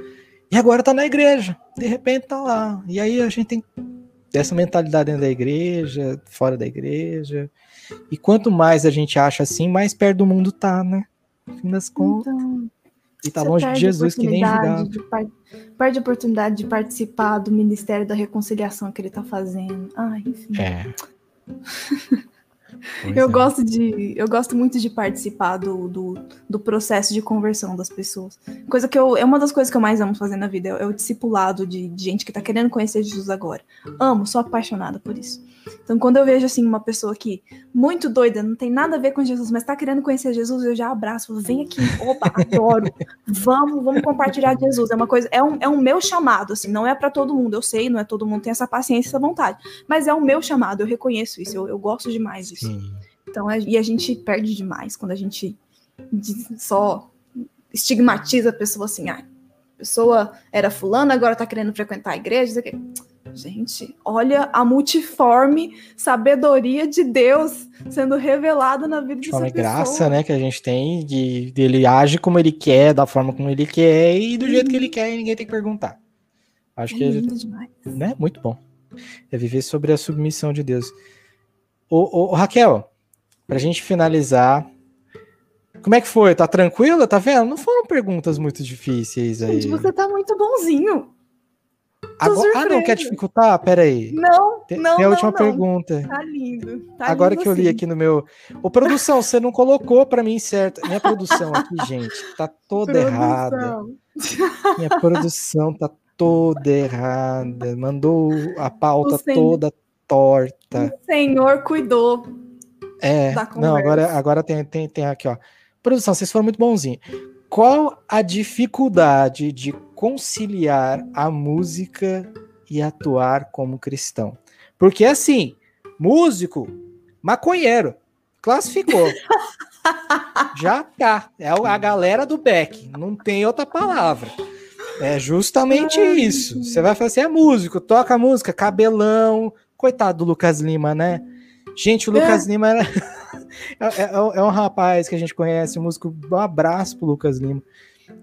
e agora tá na igreja, de repente tá lá. E aí a gente tem essa mentalidade dentro da igreja, fora da igreja. E quanto mais a gente acha assim, mais perto do mundo tá, né? No fim das contas. Então, e tá longe de Jesus que nem julgava. De perde a oportunidade de participar do ministério da reconciliação que ele tá fazendo. Ai, enfim. É. eu é. gosto de. Eu gosto muito de participar do, do, do, processo de conversão das pessoas. Coisa que eu. É uma das coisas que eu mais amo fazer na vida. É, é o discipulado de, de gente que tá querendo conhecer Jesus agora. Amo, sou apaixonada por isso. Então, quando eu vejo assim uma pessoa que muito doida, não tem nada a ver com Jesus, mas tá querendo conhecer Jesus, eu já abraço, vem aqui, opa, adoro. vamos, vamos compartilhar Jesus. É uma coisa, é um, é um meu chamado, assim, não é para todo mundo, eu sei, não é todo mundo tem essa paciência, essa vontade, mas é o meu chamado, eu reconheço isso, eu, eu gosto demais disso. Sim. Então, é, e a gente perde demais quando a gente só estigmatiza a pessoa assim, ah, a pessoa era fulana, agora tá querendo frequentar a igreja, isso aqui Gente, olha a multiforme sabedoria de Deus sendo revelada na vida dessa pessoa. graça, né, que a gente tem de, de, ele age como ele quer, da forma como ele quer e do jeito que ele quer e ninguém tem que perguntar. Acho é que lindo demais. né, muito bom. É viver sobre a submissão de Deus. Ô, ô, Raquel, pra gente finalizar, como é que foi? Tá tranquila? Tá vendo? Não foram perguntas muito difíceis aí. Gente, você tá muito bonzinho. Agora, ah, não quer dificultar? Pera aí. Não, tem, não, tem a última não, pergunta. Tá lindo. Tá Agora lindo que eu li aqui no meu. Ô, produção, você não colocou para mim certo. Minha produção aqui, gente, tá toda produção. errada. Minha produção tá toda errada. Mandou a pauta toda torta. O senhor cuidou. É, não, agora, agora tem, tem, tem aqui, ó. Produção, vocês foram muito bonzinhos. Qual a dificuldade de conciliar a música e atuar como cristão? Porque assim, músico, maconheiro, classificou. Já tá. É a galera do Beck, não tem outra palavra. É justamente isso. Você vai fazer assim, é músico, toca música, cabelão. Coitado do Lucas Lima, né? Gente, o Lucas é. Lima era. É, é, é, um rapaz que a gente conhece, um músico. Um abraço pro Lucas Lima.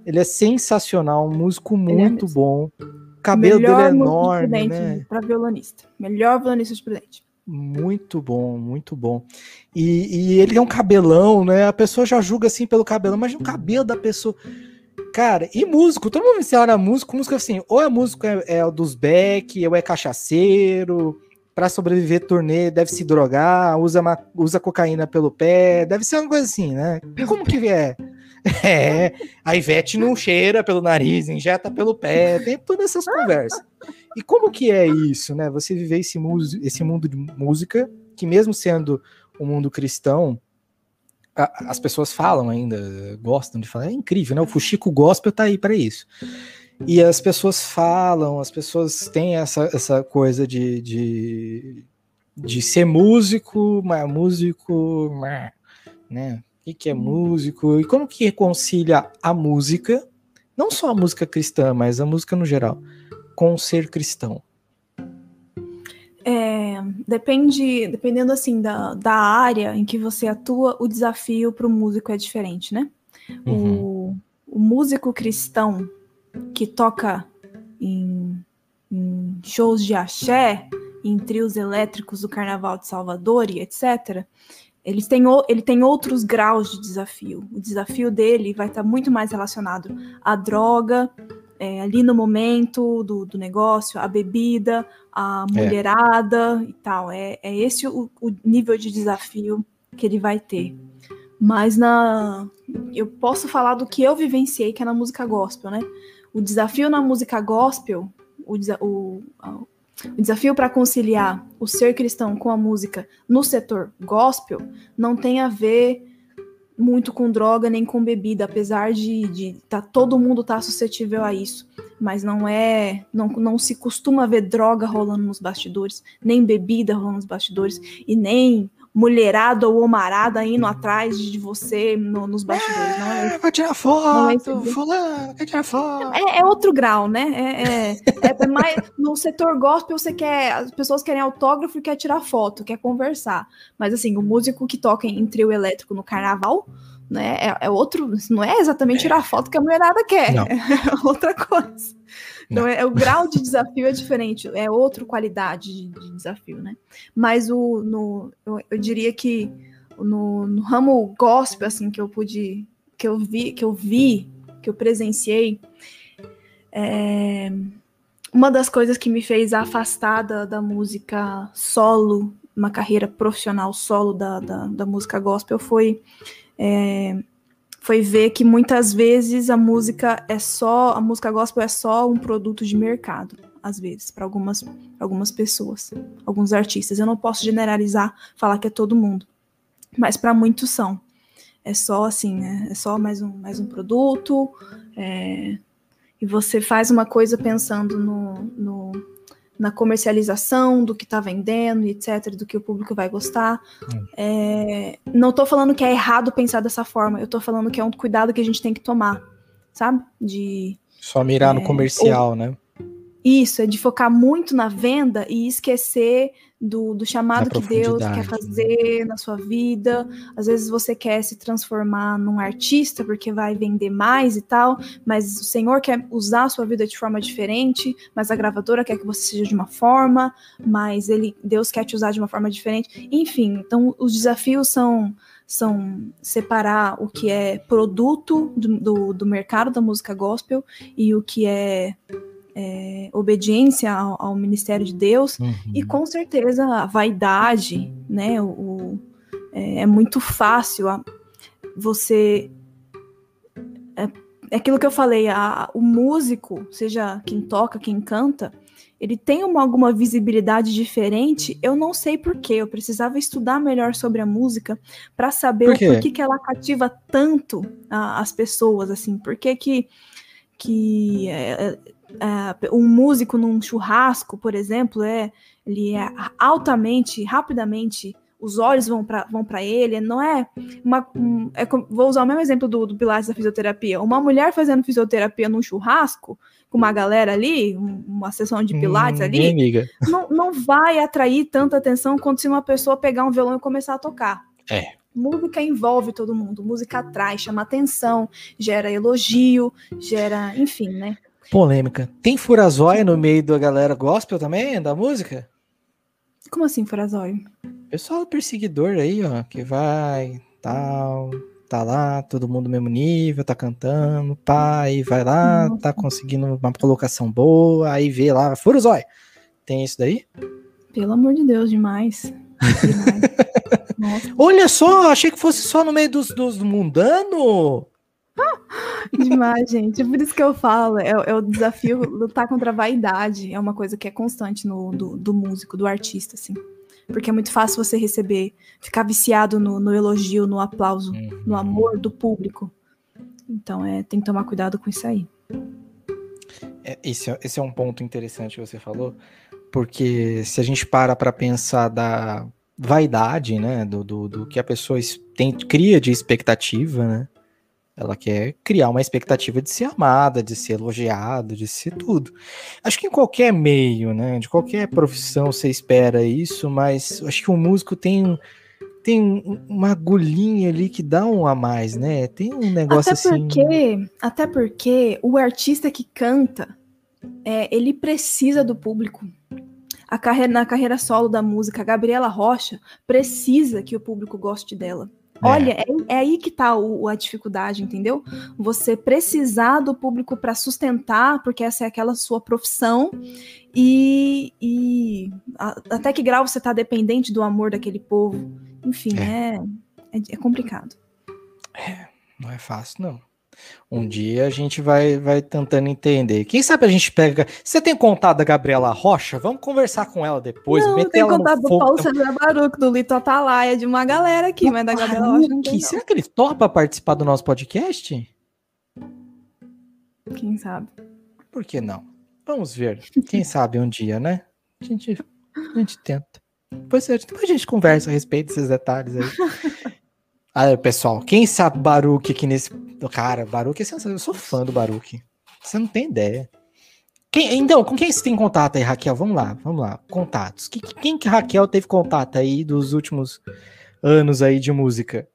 Ele é sensacional, um músico é muito é bom. O cabelo Melhor dele é enorme, né? Para violonista. Melhor violonista de Prudente. Muito bom, muito bom. E, e, ele é um cabelão, né? A pessoa já julga assim pelo cabelo, mas o cabelo da pessoa. Cara, e músico, todo mundo se olha músico, músico assim, ou é músico é, é dos Beck, ou é cachaceiro, para sobreviver turnê deve se drogar, usa, usa cocaína pelo pé, deve ser uma coisa assim, né? Como que é? É, a Ivete não cheira pelo nariz, injeta pelo pé, tem todas essas conversas. E como que é isso, né? Você viver esse, esse mundo de música, que mesmo sendo um mundo cristão, a, as pessoas falam ainda, gostam de falar, é incrível, né? O Fuxico Gospel tá aí para isso. E as pessoas falam, as pessoas têm essa, essa coisa de, de, de ser músico, mas músico. né? O que é músico e como que reconcilia a música, não só a música cristã, mas a música no geral, com ser cristão? É, depende, dependendo assim da, da área em que você atua, o desafio para o músico é diferente, né? Uhum. O, o, músico cristão que toca em, em shows de axé, em trios elétricos do Carnaval de Salvador e etc., eles têm, ele tem outros graus de desafio. O desafio dele vai estar muito mais relacionado à droga, é, ali no momento do, do negócio, a bebida, a é. mulherada é. e tal. É, é esse o, o, nível de desafio que ele vai ter. Mas na eu posso falar do que eu vivenciei, que é na música gospel, né? O desafio na música gospel, o, o, o desafio para conciliar o ser cristão com a música no setor gospel não tem a ver muito com droga nem com bebida, apesar de, de tá, todo mundo tá suscetível a isso. Mas não é. Não, não se costuma ver droga rolando nos bastidores, nem bebida rolando nos bastidores, e nem mulherada ou homarada indo atrás de você no, nos bastidores. não é, vai tirar foto, é fulano, quer tirar foto. É, é, outro grau, né? É, é, é, mais, no setor gospel você quer, as pessoas querem autógrafo e quer tirar foto, quer conversar. Mas assim, o músico que toca em trio elétrico no carnaval, né? É, é outro, não é exatamente tirar foto que a mulherada quer, não. é outra coisa. Então, é, o grau de desafio é diferente, é outra qualidade de, de desafio, né? Mas o, no, eu, eu diria que no, no, ramo gospel, assim, que eu pude, que eu vi, que eu vi, que eu presenciei, é, uma das coisas que me fez afastar da, da música solo, uma carreira profissional solo da, da, da música gospel foi é, foi ver que muitas vezes a música é só, a música gospel é só um produto de mercado, às vezes, para algumas, algumas pessoas, alguns artistas. Eu não posso generalizar, falar que é todo mundo, mas para muitos são. É só assim, né? É só mais um, mais um produto, é, e você faz uma coisa pensando no, no na comercialização do que está vendendo, etc., do que o público vai gostar. É, não estou falando que é errado pensar dessa forma, eu estou falando que é um cuidado que a gente tem que tomar, sabe? De só mirar é, no comercial, ou, né? Isso, é de focar muito na venda e esquecer do, do chamado que Deus quer né? fazer na sua vida. Às vezes você quer se transformar num artista porque vai vender mais e tal, mas o Senhor quer usar a sua vida de forma diferente, mas a gravadora quer que você seja de uma forma, mas ele, Deus quer te usar de uma forma diferente. Enfim, então os desafios são são separar o que é produto do, do, do mercado da música gospel e o que é é, obediência ao, ao, ministério de Deus uhum. e com certeza a vaidade, né? O, o é, é, muito fácil a, você é, é, aquilo que eu falei, a, o músico, seja quem toca, quem canta, ele tem uma, alguma visibilidade diferente. Eu não sei porquê. Eu precisava estudar melhor sobre a música para saber Por o porquê que ela cativa tanto a, as pessoas, assim. Por que que, que é, uh, um músico num churrasco, por exemplo, é ele é altamente, rapidamente os olhos vão para vão ele, não é uma. Um, é, vou usar o mesmo exemplo do, do Pilates da fisioterapia. Uma mulher fazendo fisioterapia num churrasco, com uma galera ali, uma sessão de Pilates hum, ali, não, não vai atrair tanta atenção quanto se uma pessoa pegar um violão e começar a tocar. É. Música envolve todo mundo, música atrai, chama atenção, gera elogio, gera, enfim, né? Polêmica. Tem furazóia no meio da galera gospel também, da música? Como assim, furazóia? Pessoal perseguidor aí, ó, que vai, tal, tá lá, todo mundo no mesmo nível, tá cantando, pai, vai lá, Nossa. tá conseguindo uma colocação boa, aí vê lá, furazóia. Tem isso daí? Pelo amor de Deus, demais. demais. Olha só, achei que fosse só no meio dos, dos mundano. Demais, gente. É por isso que eu falo, é, é, o desafio lutar contra a vaidade. É uma coisa que é constante no, do, do músico, do artista, assim. Porque é muito fácil você receber, ficar viciado no, no elogio, no aplauso, uhum. no amor do público. Então, é, tem que tomar cuidado com isso aí. É, esse, é, esse é um ponto interessante que você falou, porque se a gente para para pensar da, vaidade, né? Do, do, do que a pessoa tem, cria de expectativa, né? Ela quer criar uma expectativa de ser amada, de ser elogiada, de ser tudo. Acho que em qualquer meio, né? De qualquer profissão você espera isso, mas acho que o músico tem tem uma agulhinha ali que dá um a mais, né? Tem um negócio até assim. Porque, até porque o artista que canta, é, ele precisa do público. A carreira, na carreira solo da música, a Gabriela Rocha precisa que o público goste dela. É. Olha, é, é, aí que tá o, a dificuldade, entendeu? Você precisar do público para sustentar, porque essa é aquela sua profissão, e, e a, até que grau você tá dependente do amor daquele povo. Enfim, é, é, é, é complicado. É, não é fácil, não. Um dia a gente vai, vai tentando entender. Quem sabe a gente pega. Você tem contato da Gabriela Rocha? Vamos conversar com ela depois. Não, tem contato do Paulo César Baruco, do Lito Atalaia, de uma galera aqui, o mas da Gabriela Rocha não tem, Será que ele topa participar do nosso podcast? Quem sabe? Por que não? Vamos ver. Quem sabe um dia, né? A gente, a gente tenta. Depois, depois a gente conversa a respeito desses detalhes aí. Aí, pessoal, quem sabe Baruque aqui nesse. Cara, Baruque é sensacional. Eu sou fã do Baruque. Você não tem ideia. Quem, então, com quem você tem contato aí, Raquel? Vamos lá, vamos lá. Contatos. Quem, quem que Raquel teve contato aí dos últimos anos aí de música?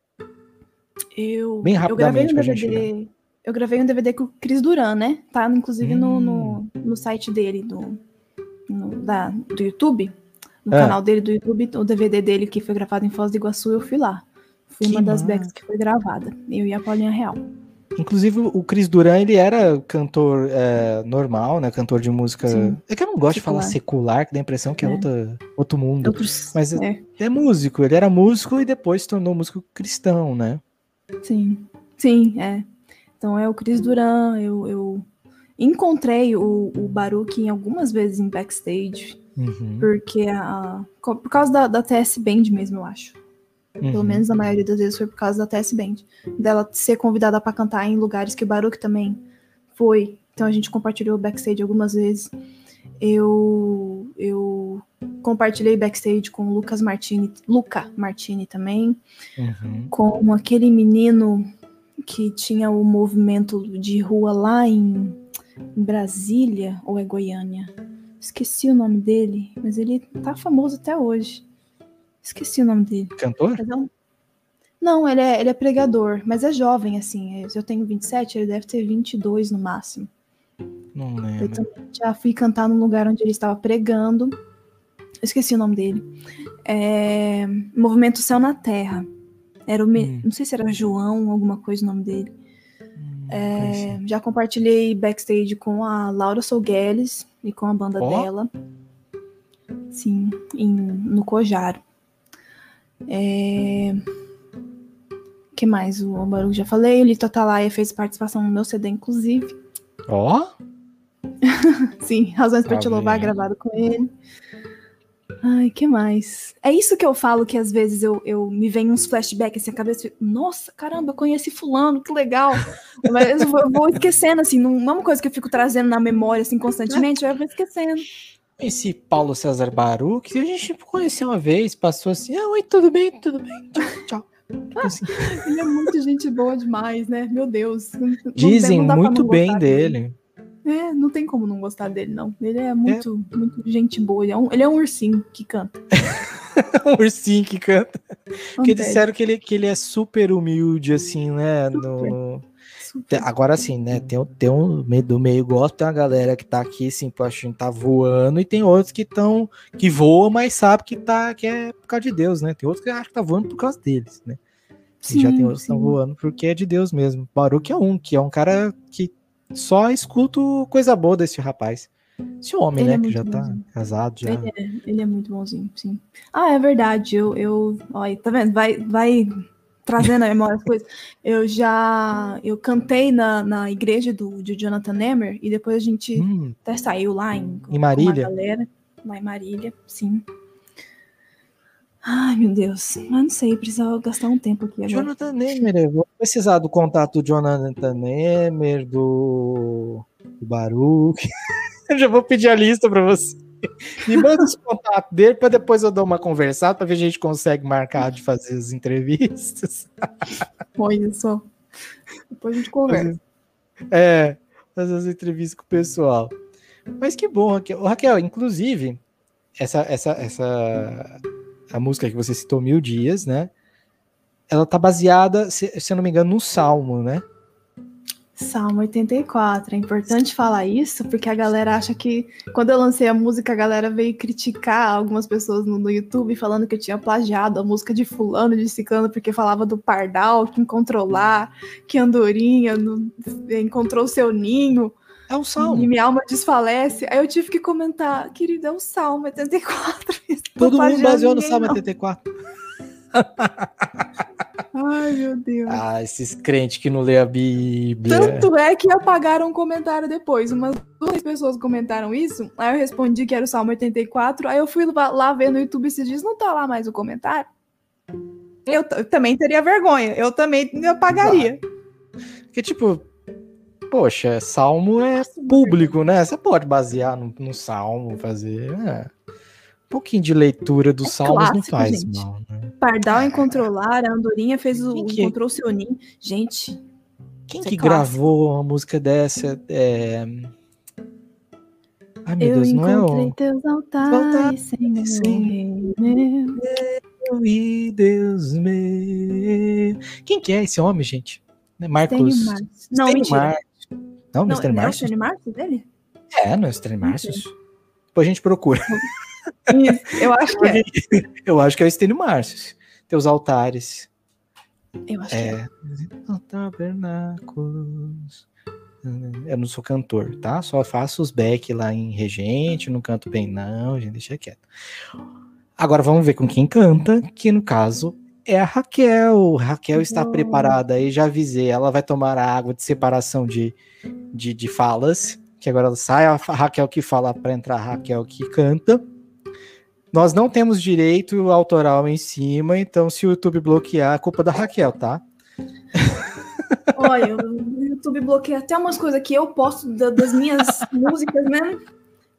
Eu, Bem rapidamente eu gravei um DVD. Eu gravei um DVD com o Cris Duran, né? Tá, inclusive, hum. no, no, hum. no, site dele, do, no, da, do YouTube. No é. canal dele do YouTube, o DVD dele que foi gravado em Foz do Iguaçu, eu fui lá. Foi uma das backs que foi gravada. Eu e a Paulinha Real. Inclusive, o Cris Duran, ele era cantor é, normal, né? Cantor de música. Sim. É que eu não gosto secular. de falar secular, que dá a impressão que é, é outra, outro mundo. Outros... Mas é. é músico. Ele era músico e depois se tornou músico cristão, né? Sim. Sim, é. Então é o Cris Duran. Eu, eu encontrei o, o Baruch em algumas vezes em backstage. Uhum. Porque a, por causa da, da TS Band mesmo, eu acho. Uhum. Pelo menos a maioria das vezes foi por causa da TS Band. Dela ser convidada para cantar em lugares que o Baruch também foi. Então a gente compartilhou backstage algumas vezes. Eu eu compartilhei backstage com o Lucas Martini, Luca Martini também, uhum. com aquele menino que tinha o movimento de rua lá em, em Brasília ou é Goiânia? Esqueci o nome dele, mas ele tá famoso até hoje. Esqueci o nome dele. Cantor? Não, ele é, ele é pregador, mas é jovem, assim. Eu tenho 27, ele deve ter 22 no máximo. Não lembro. Eu já fui cantar num lugar onde ele estava pregando. esqueci o nome dele. É... Movimento Céu na Terra. Era o. Me... Hum. Não sei se era João, alguma coisa o nome dele. Hum, é... Já compartilhei backstage com a Laura Sougueles e com a banda oh. dela. Sim, em... no Cojaro. É... que mais? O Baru já falei. O Lito Atalaia fez participação no meu CD, inclusive. Ó! Oh? Sim, Razões tá para Te Louvar, gravado com ele. Ai, que mais? É isso que eu falo que às vezes eu, eu me vem uns flashbacks assim, a cabeça. Nossa, caramba, eu conheci fulano, que legal. Mas eu vou, eu vou esquecendo, assim, não é uma coisa que eu fico trazendo na memória, assim, constantemente, eu vou esquecendo. Esse Paulo César Baruch, a gente conheceu uma vez, passou assim, ah, oi, tudo bem, tudo bem, tchau. Assim. Ele é muito gente boa demais, né? Meu Deus. Dizem não muito bem dele. dele. É, não tem como não gostar dele, não. Ele é muito, é. muito gente boa. Ele é, um, ele é um ursinho que canta. um ursinho que canta. Porque disseram que ele, que ele é super humilde, assim, né? No, Agora sim, né? Tem, tem um do meio gosto, tem uma galera que tá aqui, assim, pô, a gente tá voando, e tem outros que estão que voam, mas sabe que tá que é por causa de Deus, né? Tem outros que acham que tá voando por causa deles, né? Sim, e já tem outros sim. que estão voando porque é de Deus mesmo. Baruch é um, que é um cara que só escuto coisa boa desse rapaz. Esse homem, ele né, é que já tá bonzinho. tá casado já. Ele é, ele é muito bonzinho, sim. Ah, é verdade. Eu, eu, olha, tá vendo? Vai, vai trazendo a memória as coisas. Eu já eu cantei na, na igreja do, de Jonathan Nemer e depois a gente hum. até saiu lá em, em Marília. galera, lá em Marília, sim. Ai, meu Deus. Mas não sei, precisava gastar um tempo aqui agora. Jonathan Nemer, eu vou precisar do contato do Jonathan Nemer, do, do Baruch. eu já vou pedir a lista para você. Me manda os contatos dele para depois eu dar uma conversada para ver se a gente consegue marcar de fazer as entrevistas. Olha só. Depois a gente conversa. É, fazer as entrevistas com o pessoal. Mas que bom, Raquel. Raquel, inclusive, essa, essa, essa a música que você citou, Mil Dias, né? Ela tá baseada, se, se eu não me engano, no Salmo, né? Salmo 84. É importante falar isso, porque a galera acha que quando eu lancei a música, a galera veio criticar algumas pessoas no, no YouTube falando que eu tinha plagiado a música de fulano, de ciclano, porque falava do pardal que encontrou lá, que andorinha no, encontrou seu ninho. É um salmo. E minha alma desfalece. Aí eu tive que comentar, querida, é o Salmo 84. Todo mundo baseou no Salmo 84. Ai, meu Deus. Ah, esses crentes que não lê a Bíblia. Tanto é que apagaram um comentário depois. Umas duas pessoas comentaram isso. Aí eu respondi que era o Salmo 84. Aí eu fui lá ver no YouTube esses dias, não tá lá mais o comentário. Eu, eu também teria vergonha. Eu também apagaria. Porque, tipo, poxa, Salmo é público, né? Você pode basear no, no Salmo, fazer. É. Um pouquinho de leitura dos é salmos clássico, não faz gente. mal, né? Pardal encontrou Lara, a Andorinha fez o, que... encontrou o seu ninho. Gente. Quem que é gravou uma música dessa? É... Ai, meu Eu Deus, não é o. Teus altares, Senhor, Senhor meu e Deus meu. Quem que é esse homem, gente? Né, Marcos. Não, mentira. Não, não, Mr. Marcius? É o Marcius dele? É, não é o Stênio Marcius. Depois a gente procura. Isso, eu acho que é. Eu acho que é o Estênio Márcio. Teus altares. Eu acho é. que é. Tabernáculos. Eu não sou cantor, tá? Só faço os back lá em regente, não canto bem, não, gente, deixa quieto. Agora vamos ver com quem canta, que no caso é a Raquel. Raquel está oh. preparada aí, já avisei. Ela vai tomar a água de separação de, de, de falas, que agora sai a Raquel que fala para entrar a Raquel que canta. Nós não temos direito autoral em cima, então se o YouTube bloquear, é culpa da Raquel, tá? Olha, o YouTube bloqueia até umas coisas que eu posto das minhas músicas, né?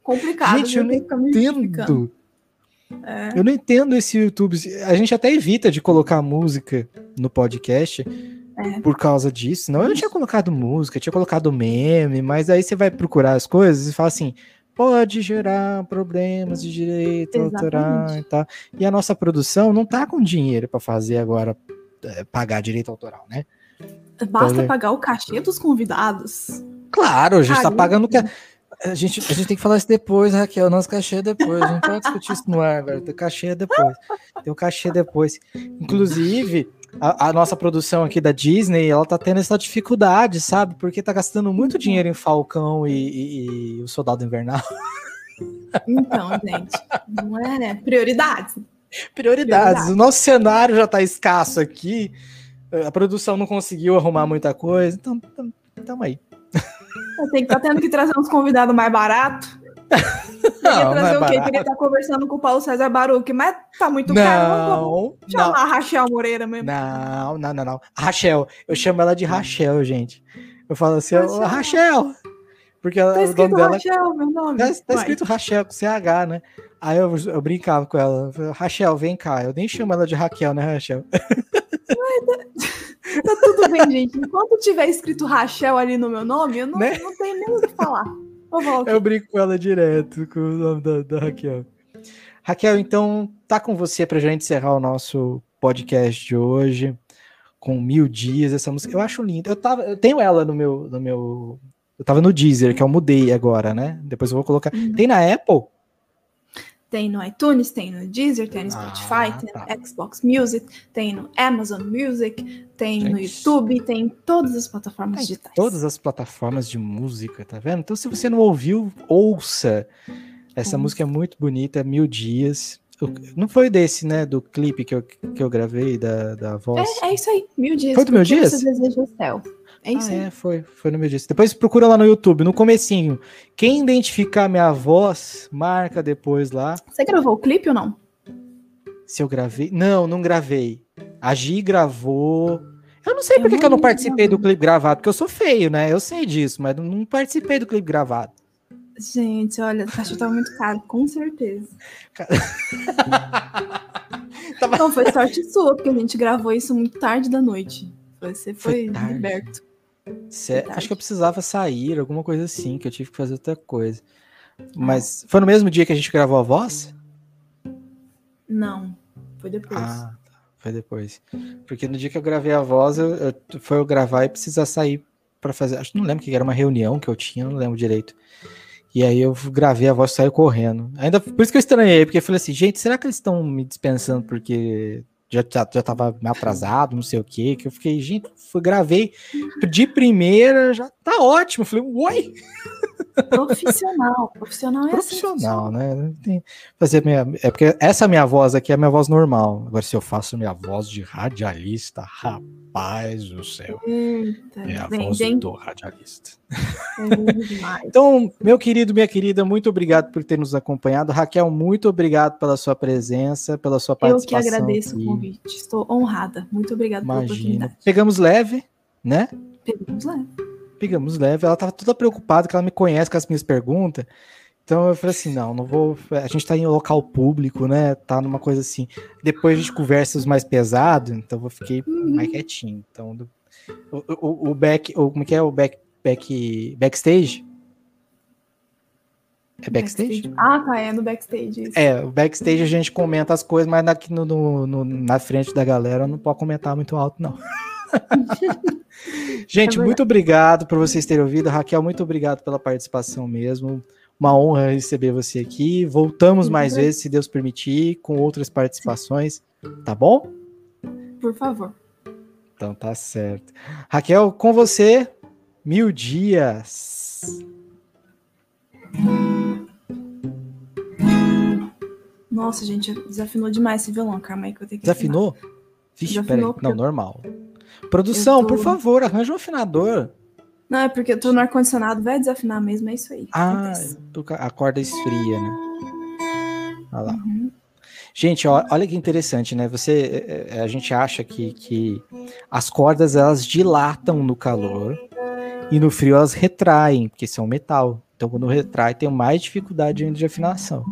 Complicado. Gente, eu não entendo. É. Eu não entendo esse YouTube. A gente até evita de colocar música no podcast é. por causa disso. Não, eu não tinha colocado música, tinha colocado meme, mas aí você vai procurar as coisas e fala assim: pode gerar problemas de direito autoral e tal. E a nossa produção não tá com dinheiro para fazer agora é, pagar direito autoral, né? Basta então, pagar o cachê dos convidados. Claro, a gente está pagando. A gente, a gente tem que falar isso depois, Raquel. Nosso cachê é depois. A gente pode discutir isso no ar, velho. O cachê é depois. Tem o cachê depois. Inclusive, a, a, nossa produção aqui da Disney, ela tá tendo essa dificuldade, sabe? Porque tá gastando muito uhum. dinheiro em Falcão e, e, e o Soldado Invernal. Então, gente, não é né? prioridades. Prioridades. O nosso cenário já tá escasso aqui. A produção não conseguiu arrumar muita coisa, então tamo aí. Tenho que tá tendo que trazer uns convidados mais baratos. Não, trazer não é o quê? Queria estar conversando com o Paulo César Baruque, mas tá muito não, caro. Vamos chamar não. a Rachel Moreira mesmo. Não, não, não, não. Rachel, eu chamo ela de Rachel, gente. Eu falo assim, Rachel. Rachel. Porque tá o nome dela. Rachel, meu nome. Tá, tá escrito Rachel com CH, né? Aí eu, eu brincava com ela. Rachel, vem cá. Eu nem chamo ela de Raquel, né, Rachel? Tá, tá, tudo bem, gente. Enquanto tiver escrito Rachel ali no meu nome, eu não, né? não tenho nem o que falar. Eu brinco com ela direto com o nome da, da, Raquel. Raquel, então tá com você para gente encerrar o nosso podcast de hoje com mil dias essa música. Eu acho linda. Eu tava, eu tenho ela no meu, no meu, eu tava no Deezer que eu mudei agora, né? Depois eu vou colocar. Uhum. Tem na Apple? Tem no iTunes, tem no Deezer, tem no Spotify, ah, tem tá. no Xbox Music, tem no Amazon Music, tem Gente. no YouTube, tem em todas as plataformas digitais. Todas as plataformas de música, tá vendo? Então, se você não ouviu, ouça. Essa música é muito bonita, Mil Dias. Não foi desse, né? Do clipe que eu, que eu gravei, da, da voz. É, é isso aí, Mil Dias. Foi do Mil Dias? Você deseja o céu. É isso ah. É, foi, foi no meu disco. Depois procura lá no YouTube, no comecinho. Quem identificar minha voz, marca depois lá. Você gravou o clipe ou não? Se eu gravei? Não, não gravei. A Gi gravou. Eu não sei por que eu não participei do clipe gravado, porque eu sou feio, né? Eu sei disso, mas não participei do clipe gravado. Gente, olha, o cachorro tava muito caro, com certeza. tava... Não, foi sorte sua, porque a gente gravou isso muito tarde da noite. Você foi, foi liberto. Cê... Acho que eu precisava sair, alguma coisa assim, que eu tive que fazer outra coisa. Mas foi no mesmo dia que a gente gravou a voz? Não, foi depois. Ah, tá, foi depois. Porque no dia que eu gravei a voz, eu, eu foi eu gravar e precisar sair para fazer. Acho que não lembro que era uma reunião que eu tinha, não lembro direito. E aí eu gravei a voz e saí correndo. Ainda por isso que eu estranhei, porque eu falei assim, gente, será que eles estão me dispensando porque já, já, já tava atrasado, não sei o quê, que eu fiquei, gente, fui, gravei de primeira, já tá ótimo. Falei, oi! Profissional, profissional é assim, Profissional, assim, né? Tem, fazer minha, é porque essa minha voz aqui é minha voz normal. Agora, se eu faço minha voz de radialista, rapaz do céu. Eita, é a vem, voz vem. do radialista. É então, meu querido, minha querida, muito obrigado por ter nos acompanhado. Raquel, muito obrigado pela sua presença, pela sua participação. Eu que agradeço aqui. o convite. Estou honrada. Muito obrigado Imagina. pela oportunidade. Pegamos leve, né? Pegamos leve pegamos leve. Ela tava toda preocupada que ela me conhece com as minhas perguntas. Então eu falei assim, não, não vou. A gente tá em um local público, né? Tá numa coisa assim. Depois a gente conversa os mais pesados, então eu fiquei uhum. mais quietinho. Então, o, o, o, back. O, como é que é o back, back, backstage? É backstage? backstage? Ah, tá, é no backstage. Isso. É, o backstage a gente comenta as coisas, mas aqui no, no, no, na frente da galera não pode comentar muito alto, não. Gente, é muito obrigado por vocês terem ouvido. Raquel, muito obrigado pela participação mesmo. Uma honra receber você aqui. Voltamos muito mais vezes, se Deus permitir, com outras participações. Tá bom? Por favor. Então tá certo. Raquel, com você, mil dias. Nossa, gente, desafinou demais esse violão. Calma aí que eu tenho que. Desafinou? Afinar. Vixe, peraí. Não, normal. Produção, tô... por favor, arranja um afinador. Não, é porque eu tô no ar-condicionado, vai desafinar mesmo, é isso aí. Ah, a corda esfria, né? Olha lá. Uhum. Gente, ó, olha que interessante, né? Você, é, é, a gente acha que, que as cordas elas dilatam no calor e no frio elas retraem, porque são metal. Então, quando retrai, tem mais dificuldade ainda de afinação.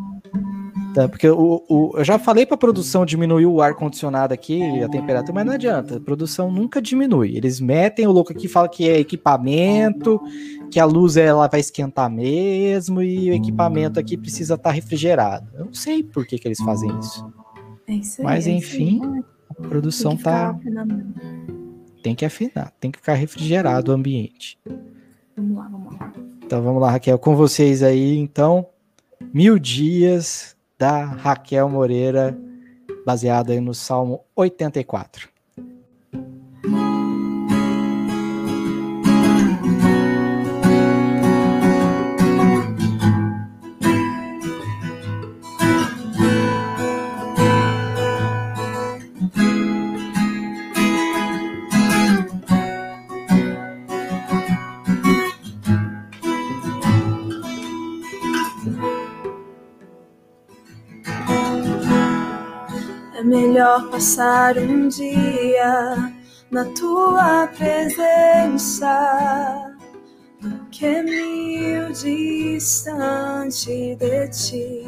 Tá, porque o, o, eu já falei para a produção diminuir o ar condicionado aqui, a temperatura, mas não adianta. A produção nunca diminui. Eles metem o louco aqui, fala que é equipamento, que a luz ela vai esquentar mesmo e o equipamento aqui precisa estar tá refrigerado. Eu não sei por que, que eles fazem isso. É isso aí, mas é enfim, a produção tem tá. Tem que afinar, tem que ficar refrigerado o ambiente. Vamos lá, vamos lá. Então vamos lá, Raquel, com vocês aí, então. Mil dias da Raquel Moreira, baseada no Salmo 84. Melhor passar um dia na tua presença do que mil distante de ti.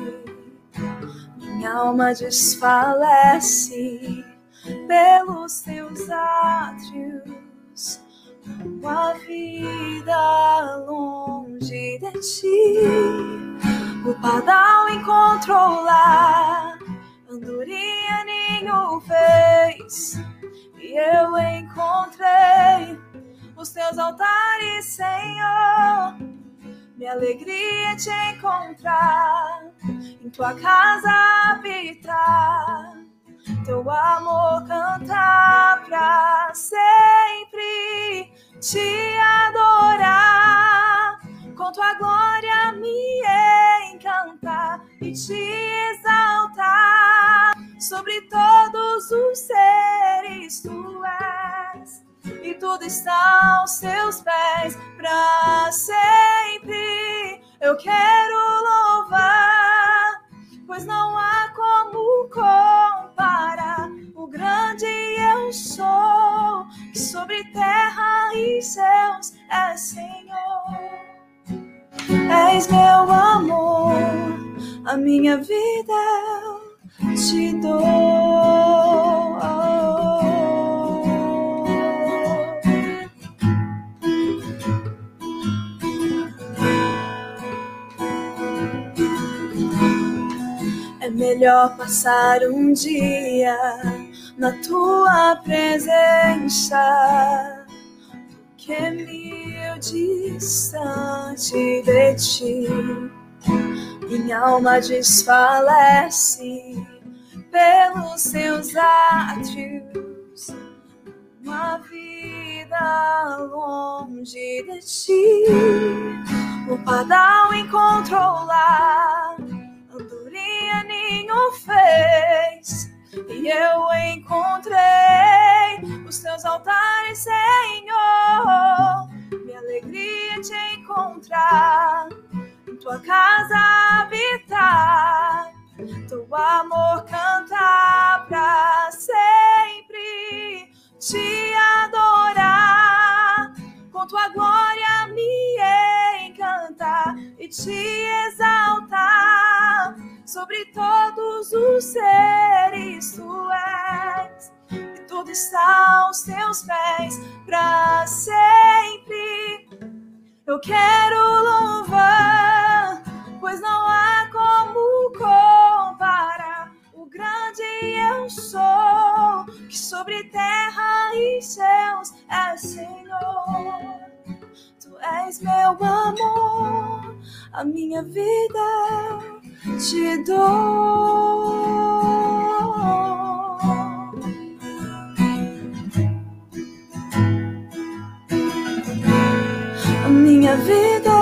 Minha alma desfalece pelos teus átrios, a vida longe de ti. O padrão encontrou lá e eu encontrei os teus altares, Senhor. Minha alegria é te encontrar, em tua casa habitar, teu amor cantar pra sempre, te adorar, com tua glória me encantar e te exaltar sobre todos os seres tu és e tudo está aos seus pés para sempre. Eu quero louvar, pois não há como comparar o grande eu sou, que sobre terra e céus é Senhor. És meu minha vida te dou. É melhor passar um dia na tua presença do que mil distante de ti. Minha alma desfalece pelos seus átrios, uma vida longe de ti. O padrão encontrou lá, andorinha ninho fez, e eu encontrei os teus altares, Senhor. Minha alegria te encontrar, em tua casa habitar, teu amor cantar pra sempre, te adorar, com tua glória me encantar e te exaltar sobre todos os seres tu és e tudo está aos teus pés para sempre. Eu quero louvar, pois não há grande eu sou, que sobre terra e céus é Senhor. Tu és meu amor, a minha vida te dou. A minha vida